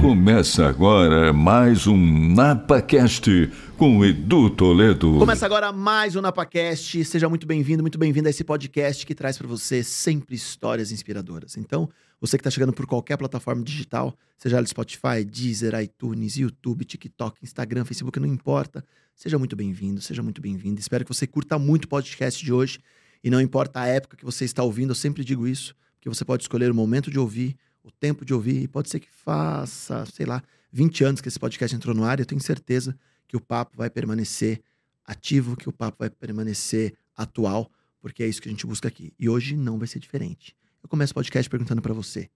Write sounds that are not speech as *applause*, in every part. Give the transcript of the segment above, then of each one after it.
Começa agora mais um NapaCast com Edu Toledo. Começa agora mais um NapaCast. Seja muito bem-vindo, muito bem-vindo a esse podcast que traz para você sempre histórias inspiradoras. Então, você que está chegando por qualquer plataforma digital, seja ela Spotify, Deezer, iTunes, YouTube, TikTok, Instagram, Facebook, não importa. Seja muito bem-vindo, seja muito bem-vindo. Espero que você curta muito o podcast de hoje. E não importa a época que você está ouvindo, eu sempre digo isso, porque você pode escolher o momento de ouvir, o tempo de ouvir, pode ser que faça, sei lá, 20 anos que esse podcast entrou no ar, eu tenho certeza que o papo vai permanecer ativo, que o papo vai permanecer atual, porque é isso que a gente busca aqui. E hoje não vai ser diferente. Eu começo o podcast perguntando para você.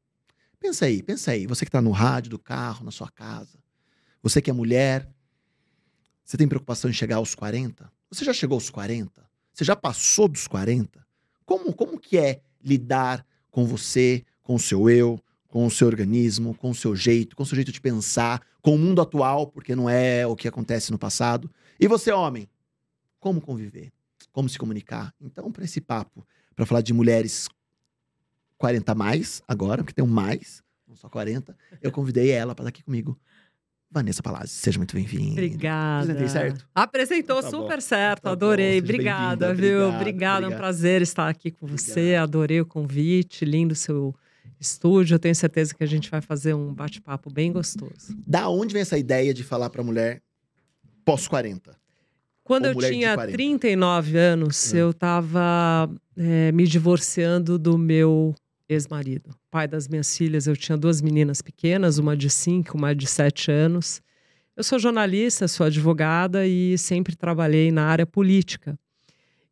Pensa aí, pensa aí, você que está no rádio, do carro, na sua casa, você que é mulher, você tem preocupação em chegar aos 40? Você já chegou aos 40? Você já passou dos 40? Como, como que é lidar com você, com o seu eu, com o seu organismo, com o seu jeito, com o seu jeito de pensar, com o mundo atual, porque não é o que acontece no passado. E você, homem, como conviver? Como se comunicar? Então, para esse papo, para falar de mulheres 40 mais agora, porque tem um mais, não só 40, eu convidei ela para estar aqui comigo. Vanessa Palazzi, seja muito bem-vinda. Obrigada. Apresentei certo? Apresentou Tá bom. super certo, Tá bom, adorei. Obrigada, viu? Obrigada, é um prazer estar aqui com você. Adorei o convite, lindo o seu estúdio. Eu tenho certeza que a gente vai fazer um bate-papo bem gostoso. Da onde vem essa ideia de falar para mulher pós-40? Quando Ou eu tinha 40. 39 anos, Hum. eu estava me divorciando do meu ex-marido, pai das minhas filhas. Eu tinha duas meninas pequenas, uma de 5, uma de 7 anos. Eu sou jornalista, sou advogada e sempre trabalhei na área política.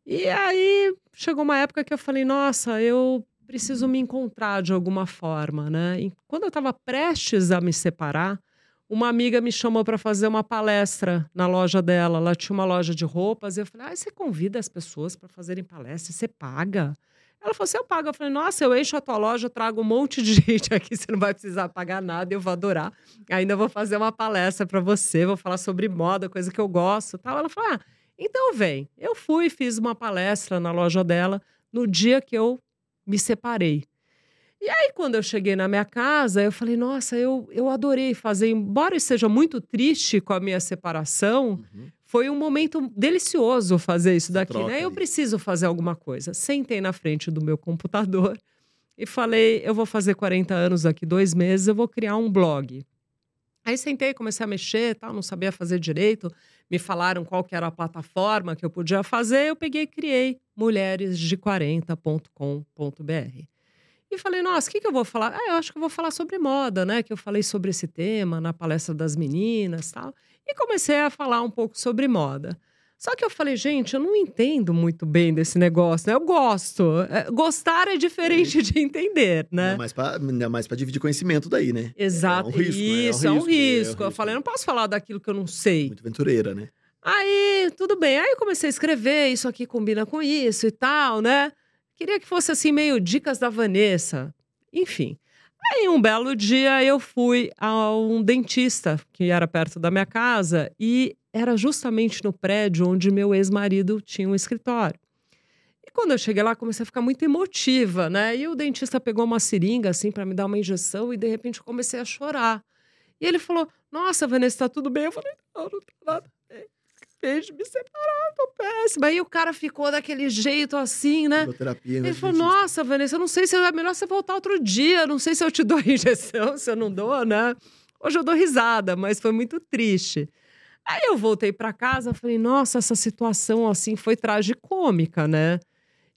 E aí chegou uma época que eu falei: nossa, eu preciso me encontrar de alguma forma, né? E quando eu estava prestes a me separar, uma amiga me chamou para fazer uma palestra na loja dela. Ela tinha uma loja de roupas. E eu falei: ah, você convida as pessoas para fazerem palestra? Você paga? Ela falou: você eu pago. Eu falei: nossa, eu encho a tua loja, eu trago um monte de *laughs* gente aqui, você não vai precisar pagar nada, eu vou adorar. Ainda vou fazer uma palestra para você, vou falar sobre moda, coisa que eu gosto. Tal. Ela falou: ah, então vem. Eu fui, fiz uma palestra na loja dela no dia que eu me separei. E aí, quando eu cheguei na minha casa, eu falei, nossa, eu, eu adorei fazer, embora eu seja muito triste com a minha separação, Uhum. foi um momento delicioso fazer isso daqui, troca né? Eu ali. preciso fazer alguma coisa. Sentei na frente do meu computador e falei, eu vou fazer 40 anos daqui dois meses, eu vou criar um blog. Aí sentei, comecei a mexer, tal, não sabia fazer direito. Me falaram qual que era a plataforma que eu podia fazer, eu peguei e criei mulheresde40.com.br. E falei, nossa, o que, que eu vou falar? Ah, eu acho que eu vou falar sobre moda, né? Que eu falei sobre esse tema na palestra das meninas tal. E comecei a falar um pouco sobre moda. Só que eu falei, gente, eu não entendo muito bem desse negócio, né? Eu gosto. É, Gostar é diferente de entender, né? Ainda mais pra- ainda mais para dividir conhecimento daí, né? Exato. É um risco, né? É um Isso, é um risco, né? É um risco. Eu risco. falei, eu não posso falar daquilo que eu não sei. Muito aventureira, né? Aí, tudo bem. Aí eu comecei a escrever, isso aqui combina com isso e tal, né? Queria que fosse assim, meio dicas da Vanessa. Enfim. Aí, um belo dia, eu fui a um dentista que era perto da minha casa e era justamente no prédio onde meu ex-marido tinha um escritório. E quando eu cheguei lá, comecei a ficar muito emotiva, né? E o dentista pegou uma seringa, assim, para me dar uma injeção e, de repente, comecei a chorar. E ele falou: Nossa, Vanessa, tá tudo bem? Eu falei: Não, não tá nada bem. De me separar, tô péssima. Aí o cara ficou daquele jeito assim, né? Ele né, falou: dentista. Nossa, Vanessa, eu não sei se é melhor você voltar outro dia. Não sei se eu te dou a *laughs* injeção, se eu não dou, né? Hoje eu dou risada, mas foi muito triste. Aí eu voltei para casa, falei: Nossa, essa situação assim foi tragicômica, né?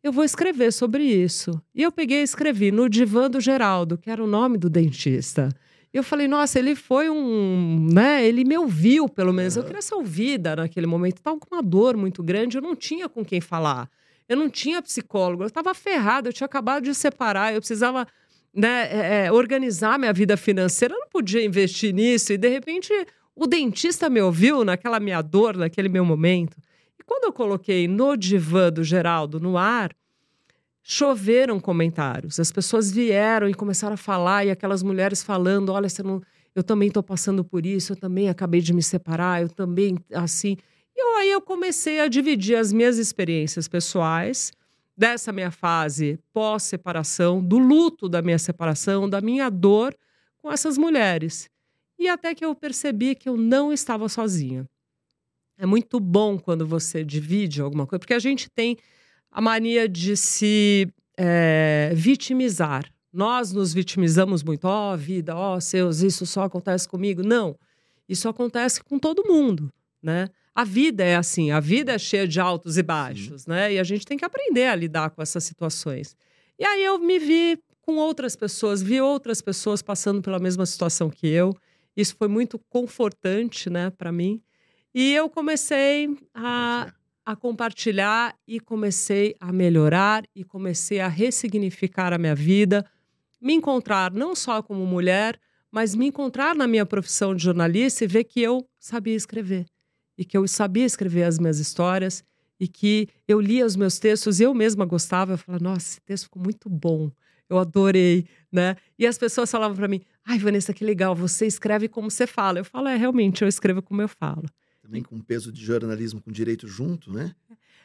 Eu vou escrever sobre isso. E eu peguei e escrevi no divã do Geraldo, que era o nome do dentista. E eu falei, nossa, ele foi um. né? Ele me ouviu, pelo menos. Eu queria ser ouvida naquele momento. Estava com uma dor muito grande, eu não tinha com quem falar. Eu não tinha psicólogo, eu estava ferrada, eu tinha acabado de separar, eu precisava né, é, é, organizar minha vida financeira, eu não podia investir nisso. E de repente o dentista me ouviu naquela minha dor, naquele meu momento. E quando eu coloquei no divã do Geraldo no ar, choveram comentários. As pessoas vieram e começaram a falar, e aquelas mulheres falando: olha, você não. Eu também estou passando por isso, eu também acabei de me separar, eu também, assim. E eu, aí eu comecei a dividir as minhas experiências pessoais dessa minha fase pós-separação, do luto da minha separação, da minha dor com essas mulheres. E até que eu percebi que eu não estava sozinha. É muito bom quando você divide alguma coisa, porque a gente tem a mania de se é, vitimizar. Nós nos vitimizamos muito. Ó, oh, vida, ó, oh, seus, isso só acontece comigo. Não, isso acontece com todo mundo, né? A vida é assim, a vida é cheia de altos e baixos, Sim. né? E a gente tem que aprender a lidar com essas situações. E aí eu me vi com outras pessoas, vi outras pessoas passando pela mesma situação que eu. Isso foi muito confortante, né, para mim. E eu comecei a, a compartilhar e comecei a melhorar e comecei a ressignificar a minha vida, me encontrar não só como mulher, mas me encontrar na minha profissão de jornalista e ver que eu sabia escrever e que eu sabia escrever as minhas histórias e que eu lia os meus textos e eu mesma gostava. Eu falava, nossa, esse texto ficou muito bom, eu adorei, né? E as pessoas falavam para mim, ai, Vanessa, que legal, você escreve como você fala. Eu falo, é, realmente, eu escrevo como eu falo. Também com peso de jornalismo com direito junto, né?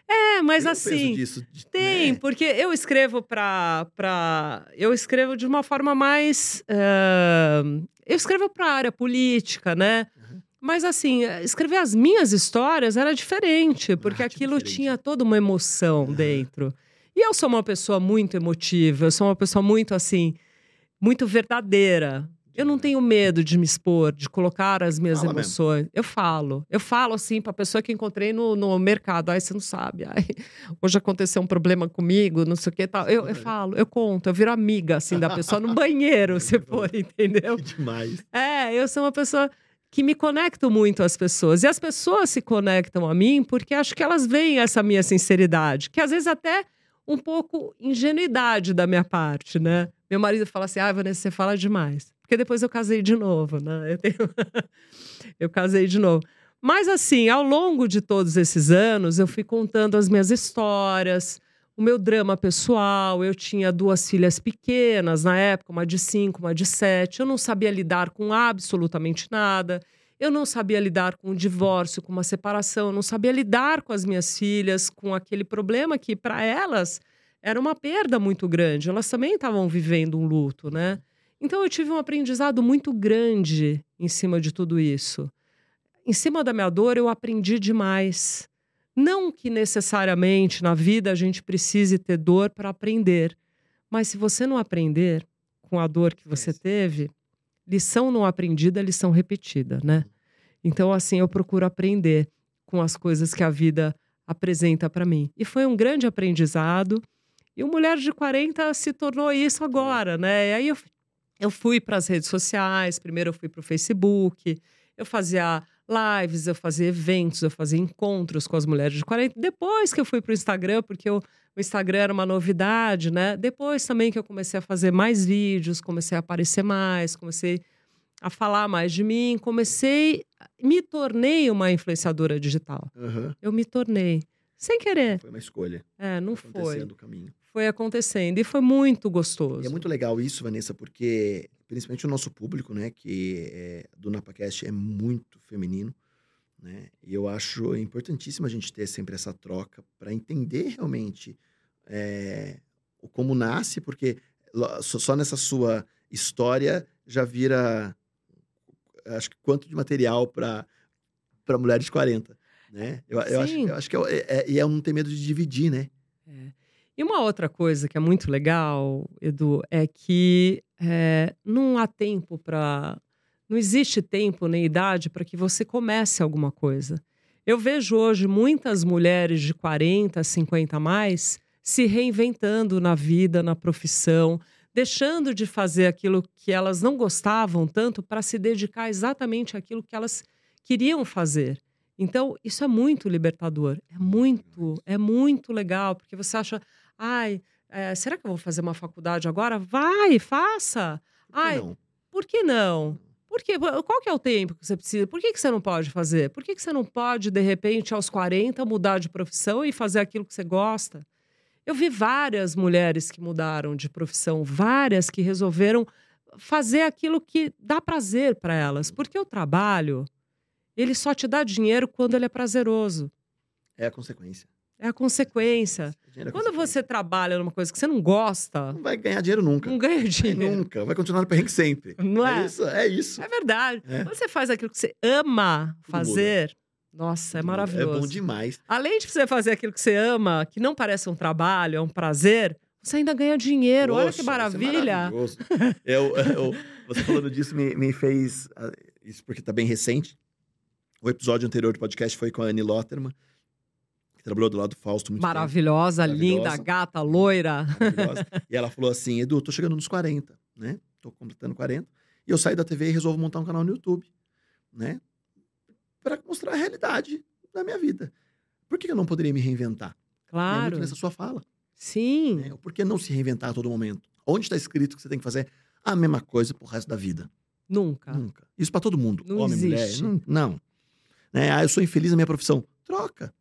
É, mas tem assim. Disso, tem, né? porque eu escrevo para. Pra, eu escrevo de uma forma mais. Uh, eu escrevo para a área política, né? Uhum. Mas assim, escrever as minhas histórias era diferente, porque ah, aquilo diferente. tinha toda uma emoção uhum. dentro. E eu sou uma pessoa muito emotiva, eu sou uma pessoa muito assim, muito verdadeira. Eu não tenho medo de me expor, de colocar as minhas Fala emoções. Mesmo. Eu falo. Eu falo assim pra pessoa que encontrei no, no mercado. Ai, você não sabe. Ai, hoje aconteceu um problema comigo, não sei o que tal. Eu, eu falo, eu conto, eu viro amiga assim da pessoa no banheiro, *laughs* se for, entendeu? Que demais. É, eu sou uma pessoa que me conecto muito às pessoas. E as pessoas se conectam a mim porque acho que elas veem essa minha sinceridade, que às vezes até um pouco ingenuidade da minha parte, né? Meu marido fala assim: ah, Vanessa, você fala demais. Porque depois eu casei de novo, né? Eu, tenho... *laughs* eu casei de novo. Mas assim, ao longo de todos esses anos, eu fui contando as minhas histórias, o meu drama pessoal. Eu tinha duas filhas pequenas na época, uma de cinco, uma de sete. Eu não sabia lidar com absolutamente nada. Eu não sabia lidar com o divórcio, com uma separação. Eu não sabia lidar com as minhas filhas, com aquele problema que, para elas, era uma perda muito grande. Elas também estavam vivendo um luto, né? Então eu tive um aprendizado muito grande em cima de tudo isso. Em cima da minha dor, eu aprendi demais. Não que necessariamente na vida a gente precise ter dor para aprender, mas se você não aprender com a dor que você teve, lição não aprendida é lição repetida, né? Então, assim, eu procuro aprender com as coisas que a vida apresenta para mim. E foi um grande aprendizado. E o Mulher de 40 se tornou isso agora, né? E aí eu eu fui para as redes sociais, primeiro eu fui para o Facebook, eu fazia lives, eu fazia eventos, eu fazia encontros com as mulheres de 40. Depois que eu fui para o Instagram, porque eu, o Instagram era uma novidade, né? Depois também que eu comecei a fazer mais vídeos, comecei a aparecer mais, comecei a falar mais de mim, comecei, me tornei uma influenciadora digital. Uhum. Eu me tornei. Sem querer. Foi uma escolha. É, não foi. o caminho foi acontecendo. E foi muito gostoso. E é muito legal isso, Vanessa, porque principalmente o nosso público, né, que é, do NapaCast é muito feminino, né? E eu acho importantíssimo a gente ter sempre essa troca para entender realmente é, como nasce, porque só nessa sua história já vira acho que quanto de material para para mulheres de 40, né? Eu, eu acho, eu acho que é, é, é, é não ter medo de dividir, né? É. E uma outra coisa que é muito legal, Edu, é que é, não há tempo para. Não existe tempo nem idade para que você comece alguma coisa. Eu vejo hoje muitas mulheres de 40, 50 a mais se reinventando na vida, na profissão, deixando de fazer aquilo que elas não gostavam tanto para se dedicar exatamente àquilo que elas queriam fazer. Então, isso é muito libertador, é muito, é muito legal, porque você acha, Ai, é, será que eu vou fazer uma faculdade agora? Vai, faça. Por Ai, não? por que não? Por que, qual que é o tempo que você precisa? Por que, que você não pode fazer? Por que, que você não pode, de repente, aos 40, mudar de profissão e fazer aquilo que você gosta? Eu vi várias mulheres que mudaram de profissão, várias que resolveram fazer aquilo que dá prazer para elas. Porque o trabalho, ele só te dá dinheiro quando ele é prazeroso. É a consequência. É a consequência. É Quando consequência. você trabalha numa coisa que você não gosta, Não vai ganhar dinheiro nunca. não ganha dinheiro. nunca. Vai continuar no perrengue sempre. Não é? isso, é isso. É verdade. É. Quando você faz aquilo que você ama Tudo fazer, nossa, é maravilhoso. É bom demais. Além de você fazer aquilo que você ama, que não parece um trabalho, é um prazer, você ainda ganha dinheiro. Olha Poxa, que é maravilha. maravilhoso. Eu, eu- você falando disso me, me fez. ah, Isso porque tá bem recente. O episódio anterior do podcast foi com a Anne Lotterman, trabalhou do lado do Fausto muito. Maravilhosa, Maravilhosa. linda, gata, loira. maravilhosa. *laughs* e ela falou assim: Edu, tô chegando nos 40, né? Tô completando 40. E eu saio da TV e resolvo montar um canal no YouTube, né? Pra mostrar a realidade da minha vida. Por que eu não poderia me reinventar? É Claro. muito nessa sua fala. Sim. Né? Por que não se reinventar a todo momento? Onde está escrito que você tem que fazer a mesma coisa pro resto da vida? Nunca. Nunca. Isso pra todo mundo. Não Homem, existe. mulher. Não. não. Né? Ah, eu sou infeliz na minha profissão. Troca.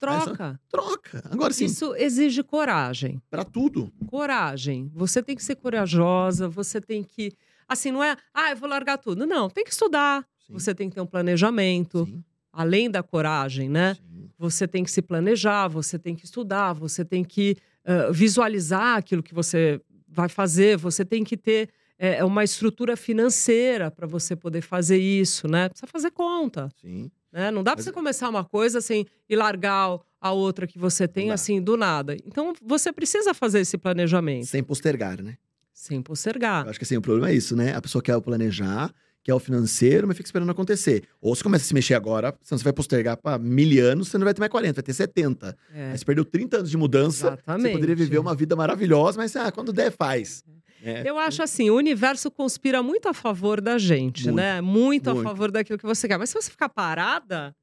Troca. Troca. Agora sim, Isso exige coragem. pra tudo. Coragem. Você tem que ser corajosa, você tem que. Assim, não é, ah, eu vou largar tudo. Não, tem que estudar. Sim. Você tem que ter um planejamento. Sim. Além da coragem, né? Sim. Você tem que se planejar, você tem que estudar, você tem que ah, visualizar aquilo que você vai fazer, você tem que ter eh, uma estrutura financeira para você poder fazer isso, né? Precisa fazer conta. Sim. Né? Não dá para você começar uma coisa assim e largar a outra que você tem assim do nada. Então você precisa fazer esse planejamento Sem postergar, né? sem postergar. Eu acho que assim, o problema é isso, né? A pessoa quer o planejar, quer o financeiro, mas fica esperando acontecer. Ou você começa a se mexer agora, senão você vai postergar pra mil anos, você não vai ter mais 40, vai ter 70. É, Aí você perdeu 30 anos de mudança, exatamente. você poderia viver uma vida maravilhosa, mas ah, quando der, faz. É. Eu acho assim, o universo conspira muito a favor da gente, Muito, né? Muito, muito. a favor daquilo que você quer. Mas se você ficar parada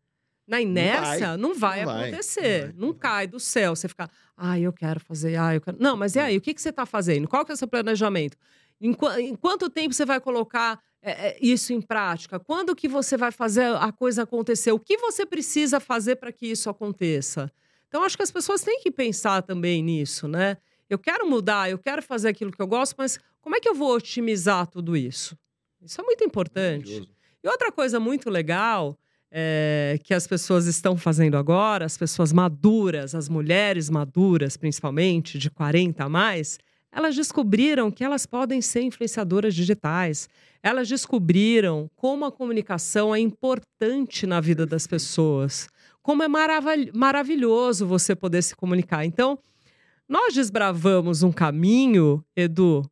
na inércia, não vai, não vai, acontecer. não vai, Não, não vai. cai do céu. Você ficar, ah, eu quero fazer, ah, eu quero. Não, mas e aí? O que, que você está fazendo? Qual que é o seu planejamento? Em, em quanto tempo você vai colocar é, é, isso em prática? Quando que você vai fazer a coisa acontecer? O que você precisa fazer para que isso aconteça? Então, acho que as pessoas têm que pensar também nisso, né? Eu quero mudar, eu quero fazer aquilo que eu gosto, mas como é que eu vou otimizar tudo isso? Isso é muito importante. Maravilhoso. E outra coisa muito legal é, que as pessoas estão fazendo agora, as pessoas maduras, as mulheres maduras, principalmente, de 40 a mais, elas descobriram que elas podem ser influenciadoras digitais. Elas descobriram como a comunicação é importante na vida das pessoas. Como é maravilh- maravilhoso você poder se comunicar. Então, nós desbravamos um caminho, Edu,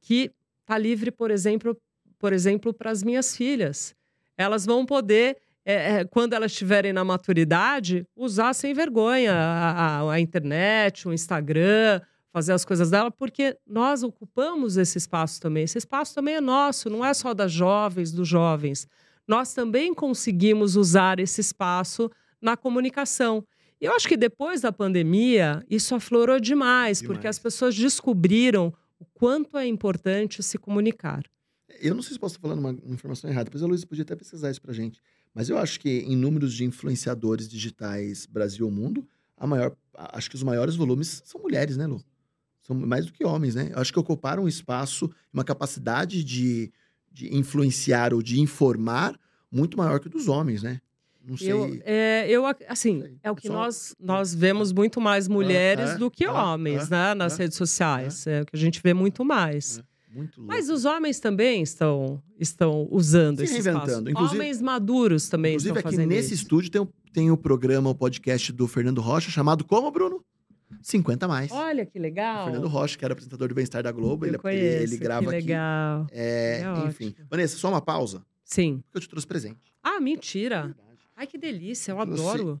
que está livre, por exemplo, por exemplo, para as minhas filhas. Elas vão poder, é, é, quando elas estiverem na maturidade, usar sem vergonha a, a- a internet, o Instagram, fazer as coisas dela, porque nós ocupamos esse espaço também. Esse espaço também é nosso, não é só das jovens, dos jovens. Nós também conseguimos usar esse espaço na comunicação. E eu acho que depois da pandemia, isso aflorou demais, porque Demais. as pessoas descobriram o quanto é importante se comunicar. Eu não sei se posso estar falando uma, informação errada, depois a Luísa podia até pesquisar isso pra gente. Mas eu acho que em números de influenciadores digitais Brasil ou mundo, a maior, acho que os maiores volumes são mulheres, né, Lu? São mais do que homens, né? Eu acho que ocuparam um espaço, uma capacidade de, de influenciar ou de informar muito maior que dos homens, né? Não sei. Eu, é, eu assim, é o que Só- nós, nós vemos muito mais mulheres é, do que é, homens, é, né? Nas é, redes sociais. É. o que a gente vê muito mais. Mas os homens também estão, estão usando Se esse espaço. Inclusive- homens maduros também Inclusive, estão aqui fazendo nesse isso. estúdio tem o, tem o programa, o podcast do Fernando Rocha, chamado como, Bruno? 50 a mais. Olha que O legal. Fernando Rocha, que era apresentador do Bem-Estar da Globo, Eu ele, conheço, ele grava que aqui. legal. É, É enfim. ótimo. Vanessa, só uma pausa, Sim. porque eu te trouxe presente. Ah, mentira. Ai, que delícia, eu trouxe adoro.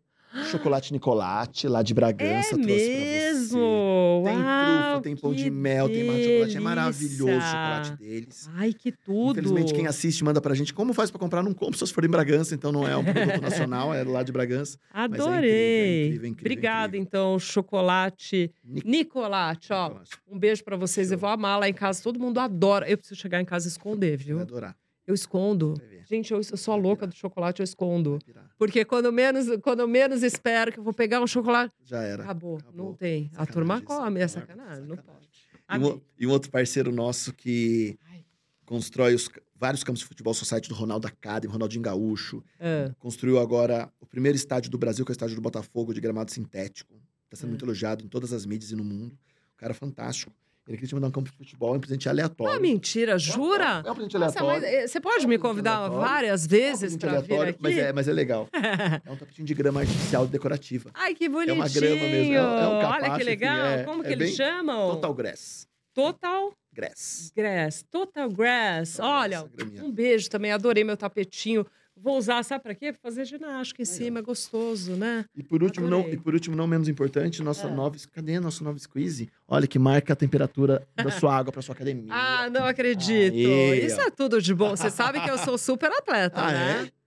Chocolate Nicolate, lá de É Bragança, trouxe pra você. mesmo. Tem Uau, trufa, tem pão que de mel, tem de chocolate. É maravilhoso o chocolate deles. Ai, que tudo. Infelizmente, quem assiste manda pra gente como faz pra comprar, não compra se você for em Bragança, então não é um produto nacional, é lá de Bragança. é incrível, é Adorei. incrível, é incrível, é Obrigada, incrível. então, chocolate Nic- Nicolate, ó. Nicolate. Um beijo pra vocês. Show. Eu vou amar lá em casa. Todo mundo adora. Eu preciso chegar em casa e esconder, Vai viu? adorar. Eu escondo. Gente, eu, eu sou a louca do chocolate, eu escondo. Porque quando menos, quando menos espero que eu vou pegar um chocolate, Já era. acabou. Acabou. Não tem. a Sacanagem, turma isso, come, é sacanagem, sacanagem. Não pode. E um, e um outro parceiro nosso que Ai. constrói os, vários campos de futebol society do Ronaldo Academy, Ronaldinho Gaúcho. É. Construiu agora o primeiro estádio do Brasil, que é o estádio do Botafogo, de gramado sintético. Está sendo É. muito elogiado em todas as mídias e no mundo. O cara é fantástico. Ele queria te mandar um campo de futebol, um presente aleatório. Ah, mentira, jura? É, é um presente Nossa, aleatório. mas, eh, você pode É um me presente convidar várias É um vezes presente para vir aqui? Mas é, mas é legal. *laughs* É um tapetinho de grama artificial decorativa. Ai, que uma bonitinho! grama mesmo, é um- é um Olha capacho, que enfim, legal! é- Como que é eles chamam? Total Grass. Total Grass. Grass. Total Grass. Olha, um beijo também. Adorei meu tapetinho. Vou usar, sabe pra quê? Pra fazer ginástica em cima. É gostoso, né? E por último, não, e por último, não menos importante, nossa É. nova. Cadê a nossa nova squeeze? Olha que marca a temperatura *laughs* da sua água para sua academia. Ah, não acredito. Aí, Isso é tudo de bom. Você sabe que eu sou super atleta, Ah, né? é?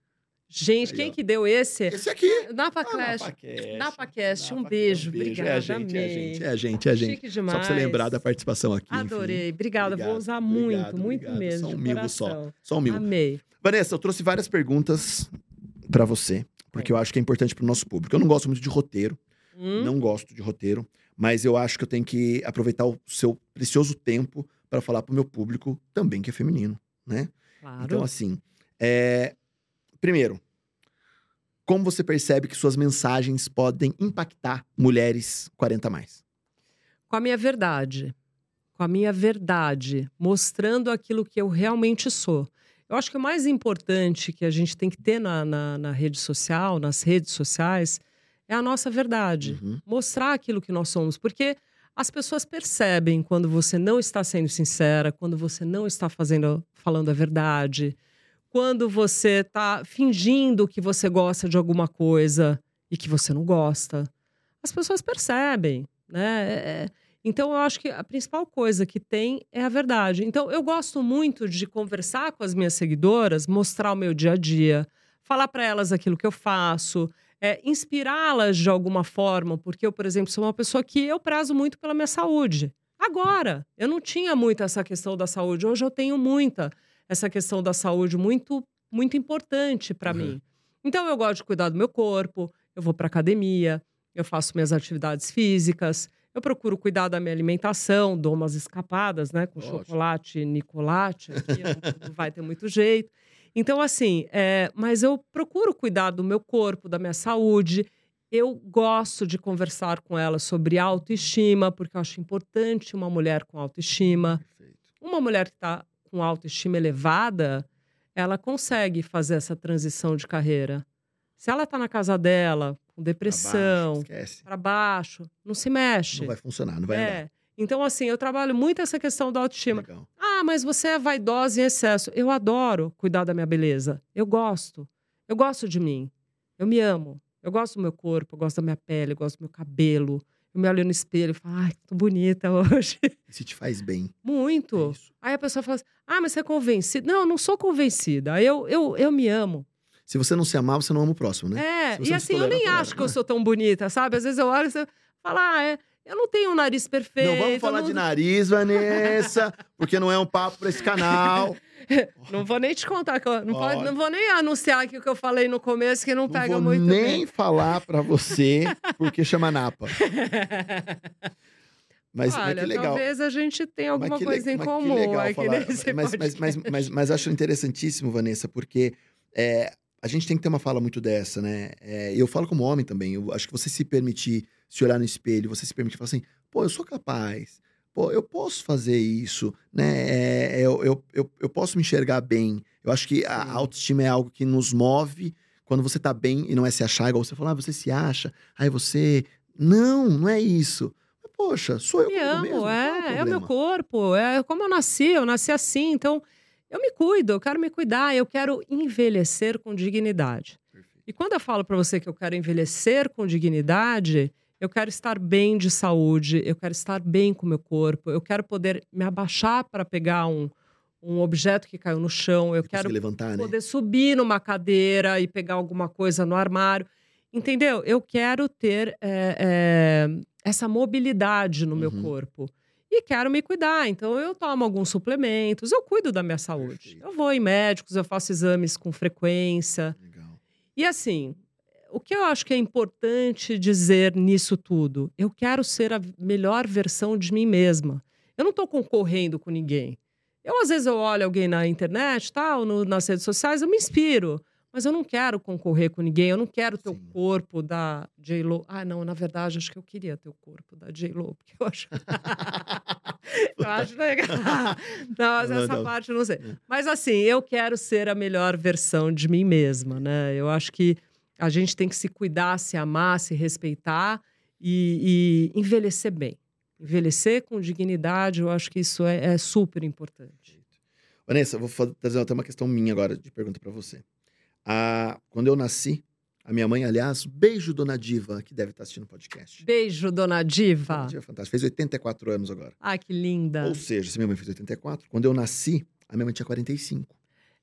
Gente, Aí, quem ó. que deu esse? Esse aqui. Napa Ah. NapaCast. NapaCast, um beijo. É Obrigada, a gente, é a gente, é a gente, é a gente. Chique Só demais. pra você lembrar da participação aqui. enfim. Adorei. Obrigada. Vou Obrigado, usar muito, obrigado, muito obrigado. mesmo. Só um mimo só. Só um mil. Amei. Vanessa, eu trouxe várias perguntas para você, porque eu acho que é importante pro nosso público. Eu não gosto muito de roteiro, Hum? não gosto de roteiro, mas eu acho que eu tenho que aproveitar o seu precioso tempo para falar pro meu público também que é feminino, né? Claro. Então, assim, é... primeiro, como você percebe que suas mensagens podem impactar mulheres 40 a mais? com a minha verdade. Com a minha verdade, mostrando aquilo que eu realmente sou. Eu acho que o mais importante que a gente tem que ter na, na, na rede social, nas redes sociais, é a nossa verdade. Uhum. Mostrar aquilo que nós somos. Porque as pessoas percebem quando você não está sendo sincera, quando você não está fazendo, falando a verdade, quando você está fingindo que você gosta de alguma coisa e que você não gosta. As pessoas percebem, né? É- é- Então, eu acho que a principal coisa que tem é a verdade. Então, eu gosto muito de conversar com as minhas seguidoras, mostrar o meu dia a dia, falar para elas aquilo que eu faço, é, inspirá-las de alguma forma, porque eu, por exemplo, sou uma pessoa que eu prezo muito pela minha saúde. Agora, eu não tinha muito essa questão da saúde, hoje eu tenho muita essa questão da saúde muito muito importante para Uhum. mim. Então eu gosto de cuidar do meu corpo, eu vou para academia, eu faço minhas atividades físicas, eu procuro cuidar da minha alimentação, dou umas escapadas, né, com Lógico. chocolate, Nicolate, aqui não, não vai ter muito jeito. Então, assim, é, mas eu procuro cuidar do meu corpo, da minha saúde. Eu gosto de conversar com ela sobre autoestima, porque eu acho importante uma mulher com autoestima. Perfeito. Uma mulher que está com autoestima elevada, ela consegue fazer essa transição de carreira. Se ela está na casa dela, com depressão, baixo, para baixo, não se mexe. Não vai funcionar, não vai andar. é. Então, assim, eu trabalho muito essa questão da autoestima. Legal. Ah, mas você é vaidosa em excesso. Eu adoro cuidar da minha beleza. Eu gosto. Eu gosto de mim. Eu me amo. Eu gosto do meu corpo, eu gosto da minha pele, eu gosto do meu cabelo. Eu me olho no espelho e falo, ai, tô bonita hoje. Se te faz bem. É Muito. isso. Aí a pessoa fala assim, ah, mas você é convencida. Não, eu não sou convencida. Eu, eu, eu me amo. Se você não se amar, você não ama o próximo, né? É, e assim, eu nem acho que eu sou tão bonita, sabe? Às vezes eu olho e você fala, ah, é, eu não tenho um nariz perfeito. Não vamos falar eu de não, *laughs* nariz, Vanessa, porque não é um papo pra esse canal. *laughs* Não vou nem te contar, que eu, não, pode- não vou nem anunciar aqui o que eu falei no começo, que não, Não pega vou muito nem bem. falar pra você, *laughs* porque chama Napa. Mas, mas Olha, que legal. talvez a gente tenha alguma Mas le- coisa em mas comum aqui falar. nesse mas, mas, mas, mas, mas acho interessantíssimo, Vanessa, porque é, a gente tem que ter uma fala muito dessa, né? É, eu falo como homem também. Eu acho que você se permitir se olhar no espelho, você se permitir falar assim, pô, eu sou capaz. Pô, eu posso fazer isso, né? É, eu, eu, eu, eu posso me enxergar bem. Eu acho que a Sim. autoestima é algo que nos move quando você tá bem e não é se achar, igual você falou, ah, você se acha, aí você. Não, não é isso. Mas, poxa, sou eu me amo, mesmo, é, é o meu corpo, é como eu nasci, eu nasci assim, então eu me cuido, eu quero me cuidar, eu quero envelhecer com dignidade. Perfeito. E quando eu falo para você que eu quero envelhecer com dignidade, eu quero estar bem de saúde, eu quero estar bem com o meu corpo, eu quero poder me abaixar para pegar um, um objeto que caiu no chão, eu Você quero levantar, né? poder subir numa cadeira e pegar alguma coisa no armário. Entendeu? Eu quero ter é, é, essa mobilidade no meu Uhum. corpo. E quero me cuidar. Então, eu tomo alguns suplementos, eu cuido da minha saúde. Perfeito. Eu vou em médicos, eu faço exames com frequência. Legal. E assim, o que eu acho que é importante dizer nisso tudo? Eu quero ser a melhor versão de mim mesma. Eu não estou concorrendo com ninguém. Eu, às vezes, eu olho alguém na internet, tal, no, nas redes sociais, eu me inspiro. Mas eu não quero concorrer com ninguém, eu não quero ter o Sim. corpo da J-Lo. Ah, não, na verdade, acho que eu queria ter o corpo da J-Lo, porque eu acho. *laughs* eu acho legal. Não, mas Não, essa não. parte eu não sei. É. Mas assim, eu quero ser a melhor versão de mim mesma, né? Eu acho que a gente tem que se cuidar, se amar, se respeitar e, e envelhecer bem. Envelhecer com dignidade, eu acho que isso é, é super importante. Vanessa, vou trazer até uma questão minha agora de pergunta pra você. Ah, quando eu nasci, a minha mãe, aliás, beijo, dona Diva, que deve estar assistindo o podcast. Beijo, dona Diva. Dona Diva fantástica. Fez 84 anos agora. Ah, que linda. Ou seja, se minha mãe fez 84, quando eu nasci, a minha mãe tinha 45.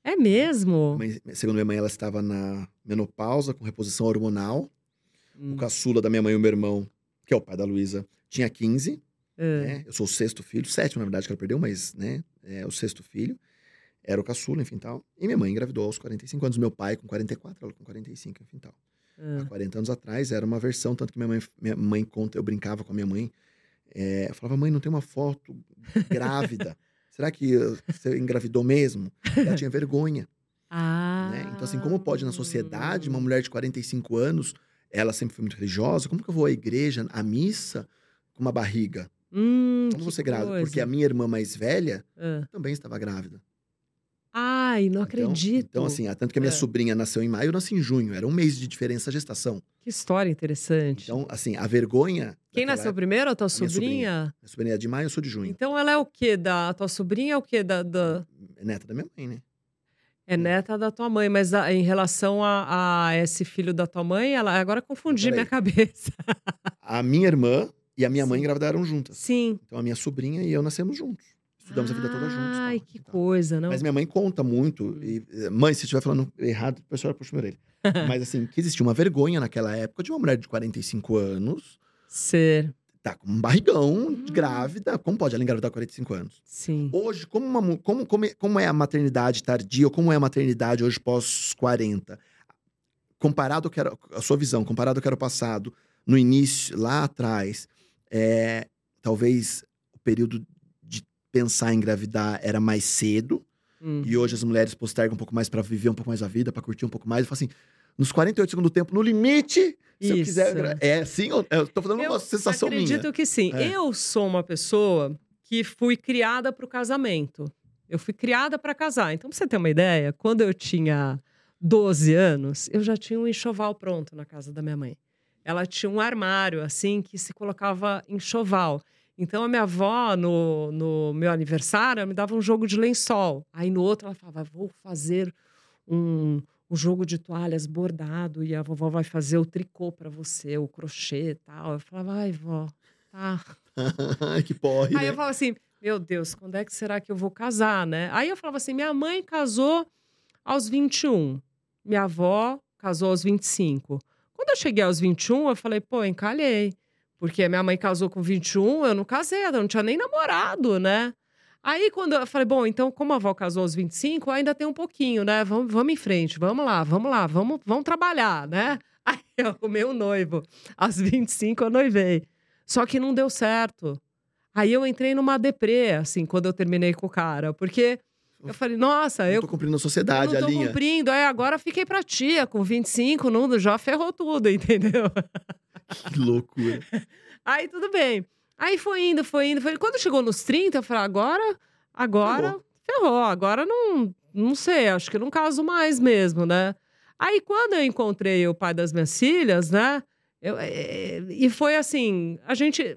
É mesmo? Mãe- segundo minha mãe, ela estava na menopausa, com reposição hormonal. Hum. O caçula da minha mãe e o meu irmão, que é o pai da Luísa, tinha 15. É. né? Eu sou o sexto filho, sétimo, na verdade, que ela perdeu, mas, né, é o sexto filho. Era o caçula, enfim, tal. E minha mãe engravidou aos 45 anos. Meu pai com 44, ela com 45, enfim, tal. É. Há 40 anos atrás era uma versão, tanto que minha mãe, minha mãe conta, eu brincava com a minha mãe. é, eu falava, mãe, não tem uma foto *laughs* grávida. Será que uh, você engravidou mesmo? Ela tinha vergonha, Ah. *laughs* né? Então, assim, como pode na sociedade, uma mulher de 45 anos, ela sempre foi muito religiosa, como que eu vou à igreja, à missa, com uma barriga? Hum, Como você grávida? Porque a minha irmã mais velha também estava grávida. Ai, não Então- acredito. Então, assim, ah, tanto que a minha É. sobrinha nasceu em maio, eu nasci em junho. Era um mês de diferença a gestação. Que história interessante. Então, assim, a vergonha. Quem nasceu primeiro? A tua minha sobrinha? Minha sobrinha é de maio, eu sou de junho. Então ela é o quê? Da a tua sobrinha é o quê? Da, da- É neta da minha mãe, né? É neta da tua mãe, mas a- em relação a, a esse filho da tua mãe, ela agora confundi minha cabeça. *laughs* A minha irmã e a minha mãe Sim. engravidaram juntas. Sim. Então, a minha sobrinha e eu nascemos juntos. Estudamos a vida toda juntos. Ai, que e tal. coisa, não? Mas minha mãe conta muito. E, eh, mãe, se estiver falando errado, a pessoa puxa minha orelha. *laughs* Mas, assim, que existia uma vergonha naquela época de uma mulher de 45 anos Ser. tá com um barrigão, Hum. grávida. Como pode ela engravidar com 45 anos? Sim. Hoje, como, uma como, como, é, como é a maternidade tardia, ou como é a maternidade hoje pós-40? Comparado ao que era, a sua visão, comparado ao que era o passado, no início, lá atrás, é, talvez o período pensar em engravidar era mais cedo, Hum. e hoje as mulheres postergam um pouco mais pra viver um pouco mais a vida, pra curtir um pouco mais. Eu falo assim, nos 48 segundos do tempo, no limite, se eu Isso. quiser. engra- É assim, eu, eu tô falando uma sensação acredito minha. que sim. É. Eu sou uma pessoa que fui criada para o casamento. Eu fui criada para casar. Então, pra você ter uma ideia, quando eu tinha 12 anos, eu já tinha um enxoval pronto na casa da minha mãe. Ela tinha um armário, assim, que se colocava enxoval. Então, a minha avó, no, no meu aniversário, me dava um jogo de lençol. Aí, no outro, ela falava, vou fazer um, um jogo de toalhas bordado e a vovó vai fazer o tricô para você, o crochê e tal. Eu falava, ai, vó, tá. *laughs* que porre, Aí né? eu falava assim, meu Deus, quando é que será que eu vou casar, né? Aí eu falava assim, minha mãe casou aos 21, minha avó casou aos 25. Quando eu cheguei aos 21, eu falei, pô, encalhei. Porque minha mãe casou com 21, eu não casei, eu não tinha nem namorado, né? Aí, quando eu falei, bom, então, como a avó casou aos 25, ainda tem um pouquinho, né? Vamos, vamos em frente, vamos lá, vamos lá, vamos, vamos trabalhar, né? *laughs* Aí eu arrumei um noivo. Aos 25 eu noivei. Só que não deu certo. Aí eu entrei numa deprê, assim, quando eu terminei com o cara. Porque eu falei, nossa, Eu eu, tô cumprindo a eu sociedade, não a tô linha. cumprindo. Aí agora fiquei pra tia, com 25, não, já ferrou tudo, *laughs* entendeu? Que loucura. *laughs* Aí tudo bem. Aí foi indo, foi indo, foi indo. Quando chegou nos 30, eu falei, agora, agora ferrou. Agora não, não sei, acho que não caso mais mesmo, né? Aí quando eu encontrei o pai das minhas filhas, né? eu- eh, e foi assim, a gente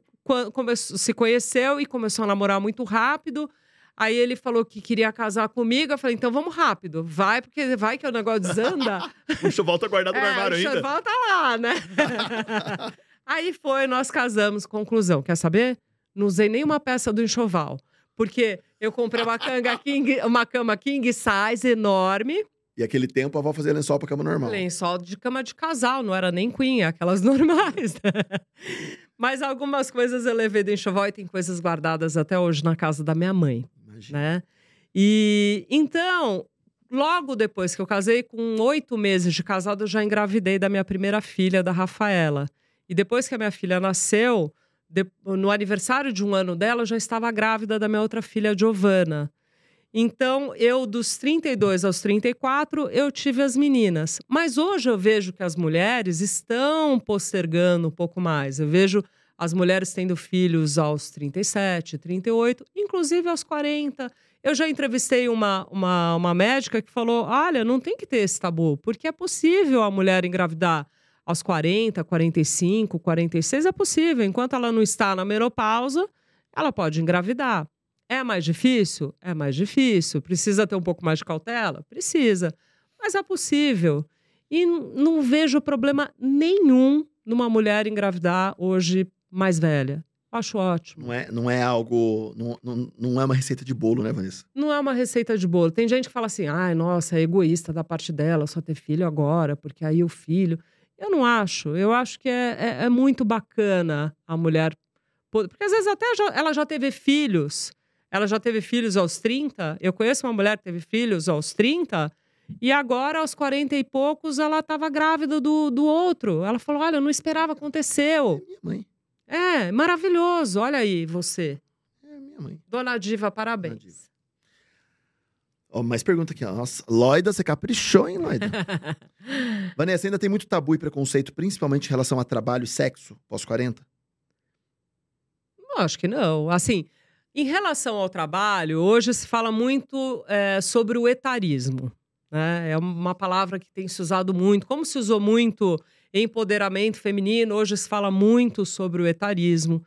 se conheceu e começou a namorar muito rápido. Aí ele falou que queria casar comigo. Eu falei, então vamos rápido. Vai, porque vai que o negócio desanda. O enxoval tá guardado no armário o ainda. enxoval tá lá, né? *laughs* Aí foi, nós casamos. Conclusão, quer saber? Não usei nenhuma peça do enxoval. Porque eu comprei uma, canga king, uma cama king size enorme, E aquele tempo a avó fazia lençol pra cama normal. lençol de cama de casal, não era nem queen, aquelas *laughs* normais. Mas algumas coisas eu levei do enxoval e tem coisas guardadas até hoje na casa da minha mãe Imagina. né? E então, logo depois que eu casei, com oito meses de casado, eu já engravidei da minha primeira filha, da Rafaela. E depois que a minha filha nasceu, no aniversário de um ano dela, eu já estava grávida da minha outra filha, Giovana. Então, eu dos 32 aos 34, eu tive as meninas. Mas hoje eu vejo que as mulheres estão postergando um pouco mais. Eu vejo as mulheres tendo filhos aos 37, 38, inclusive aos 40. Eu já entrevistei uma, uma, uma médica que falou: olha, não tem que ter esse tabu, porque é possível a mulher engravidar aos 40, 45, 46, é possível. Enquanto ela não está na menopausa, ela pode engravidar. É mais difícil? É mais difícil. Precisa ter um pouco mais de cautela? Precisa. Mas é possível. E não vejo problema nenhum numa mulher engravidar hoje mais velha. Acho ótimo. Não é, não é algo. Não, não, não é uma receita de bolo, né, Vanessa? Não é uma receita de bolo. Tem gente que fala assim: ai, nossa, é egoísta da parte dela só ter filho agora, porque aí o filho. Eu não acho. Eu acho que é, é, é muito bacana a mulher. Porque às vezes até já, ela já teve filhos ela já teve filhos aos 30. Eu conheço uma mulher que teve filhos aos 30. E agora, aos 40 e poucos, ela estava grávida do, do outro. Ela falou: Olha, eu não esperava, aconteceu. É minha mãe. É, maravilhoso. Olha aí, você. É minha mãe. Dona Diva, parabéns. Dona Diva. Oh, mais pergunta aqui, ó. Nossa, Loida, você caprichou, hein, Loida? *laughs* Vanessa, ainda tem muito tabu e preconceito, principalmente em relação a trabalho e sexo pós-40? Acho que não. Assim, em relação ao trabalho, hoje se fala muito é, sobre o etarismo. Né? É uma palavra que tem se usado muito. Como se usou muito empoderamento feminino, hoje se fala muito sobre o etarismo.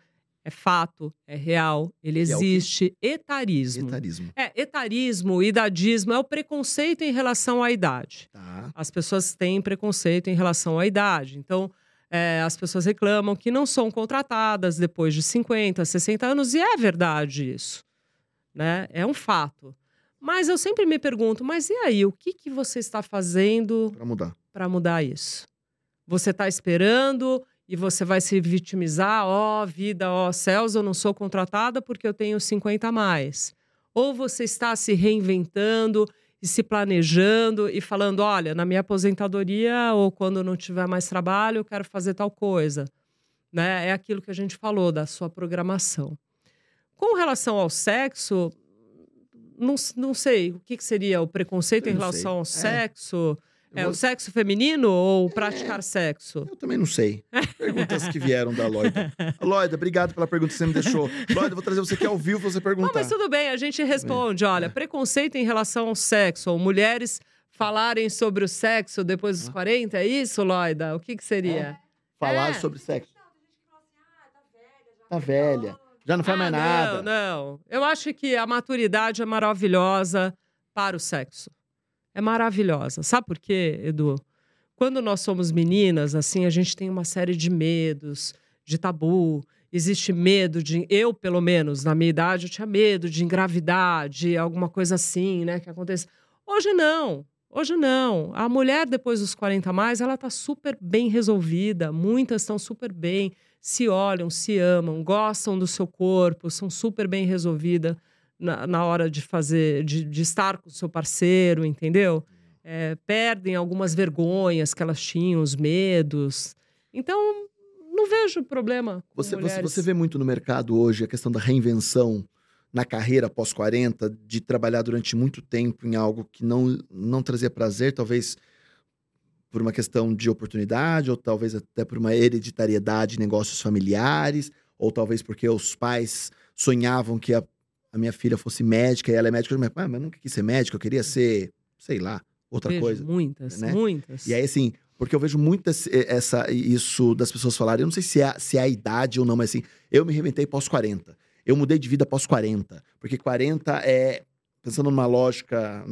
É fato, é real, ele existe. É etarismo. Etarismo. É, etarismo, idadismo é o preconceito em relação à idade. Tá. As pessoas têm preconceito em relação à idade. Então, é, as pessoas reclamam que não são contratadas depois de 50, 60 anos, e é verdade isso. Né? É um fato. Mas eu sempre me pergunto, mas e aí, o que, que você está fazendo para mudar? Para mudar isso? Você está esperando e você vai se vitimizar, ó oh, vida, ó oh, céus, eu não sou contratada porque eu tenho 50 a mais. Ou você está se reinventando e se planejando e falando: olha, na minha aposentadoria ou quando não tiver mais trabalho, eu quero fazer tal coisa. Né? É aquilo que a gente falou da sua programação. Com relação ao sexo, não, não sei o que, que seria o preconceito em relação sei. ao é. sexo. É vou... o sexo feminino ou praticar é, sexo? Eu também não sei. Perguntas que vieram da Loida. Loida, obrigado pela pergunta que você me deixou. Loida, vou trazer você aqui ao vivo pra você perguntar. Não, mas tudo bem, a gente responde. Olha, é. preconceito em relação ao sexo, ou mulheres falarem sobre o sexo depois dos 40, é isso, Loida? O que, que seria? É. Falar é. sobre sexo. Tá velha. Já não faz ah, mais nada. Não, não. Eu acho que a maturidade é maravilhosa para o sexo é maravilhosa. Sabe por quê, Edu? Quando nós somos meninas, assim, a gente tem uma série de medos, de tabu. Existe medo de. Eu, pelo menos, na minha idade, eu tinha medo de engravidar, de alguma coisa assim, né, que aconteça. Hoje não. Hoje não. A mulher, depois dos 40 a mais, ela tá super bem resolvida. Muitas estão super bem, se olham, se amam, gostam do seu corpo, são super bem resolvidas na, na hora de fazer, de, de, estar com o seu parceiro, entendeu? É, perdem algumas vergonhas que elas tinham, os medos. Então, não vejo problema. Você, você, você vê muito no mercado hoje a questão da reinvenção na carreira pós 40, de trabalhar durante muito tempo em algo que não, não trazia prazer, talvez por uma questão de oportunidade, ou talvez até por uma hereditariedade de negócios familiares, ou talvez porque os pais sonhavam que a a minha filha fosse médica e ela é médica, eu ah, mas nunca quis ser médica, eu queria ser, sei lá, outra vejo coisa. Muitas, né? muitas. E aí, assim, porque eu vejo muito essa, isso das pessoas falarem, eu não sei se é, se é a idade ou não, mas assim, eu me reinventei pós 40. Eu mudei de vida pós 40. Porque 40 é, pensando numa lógica,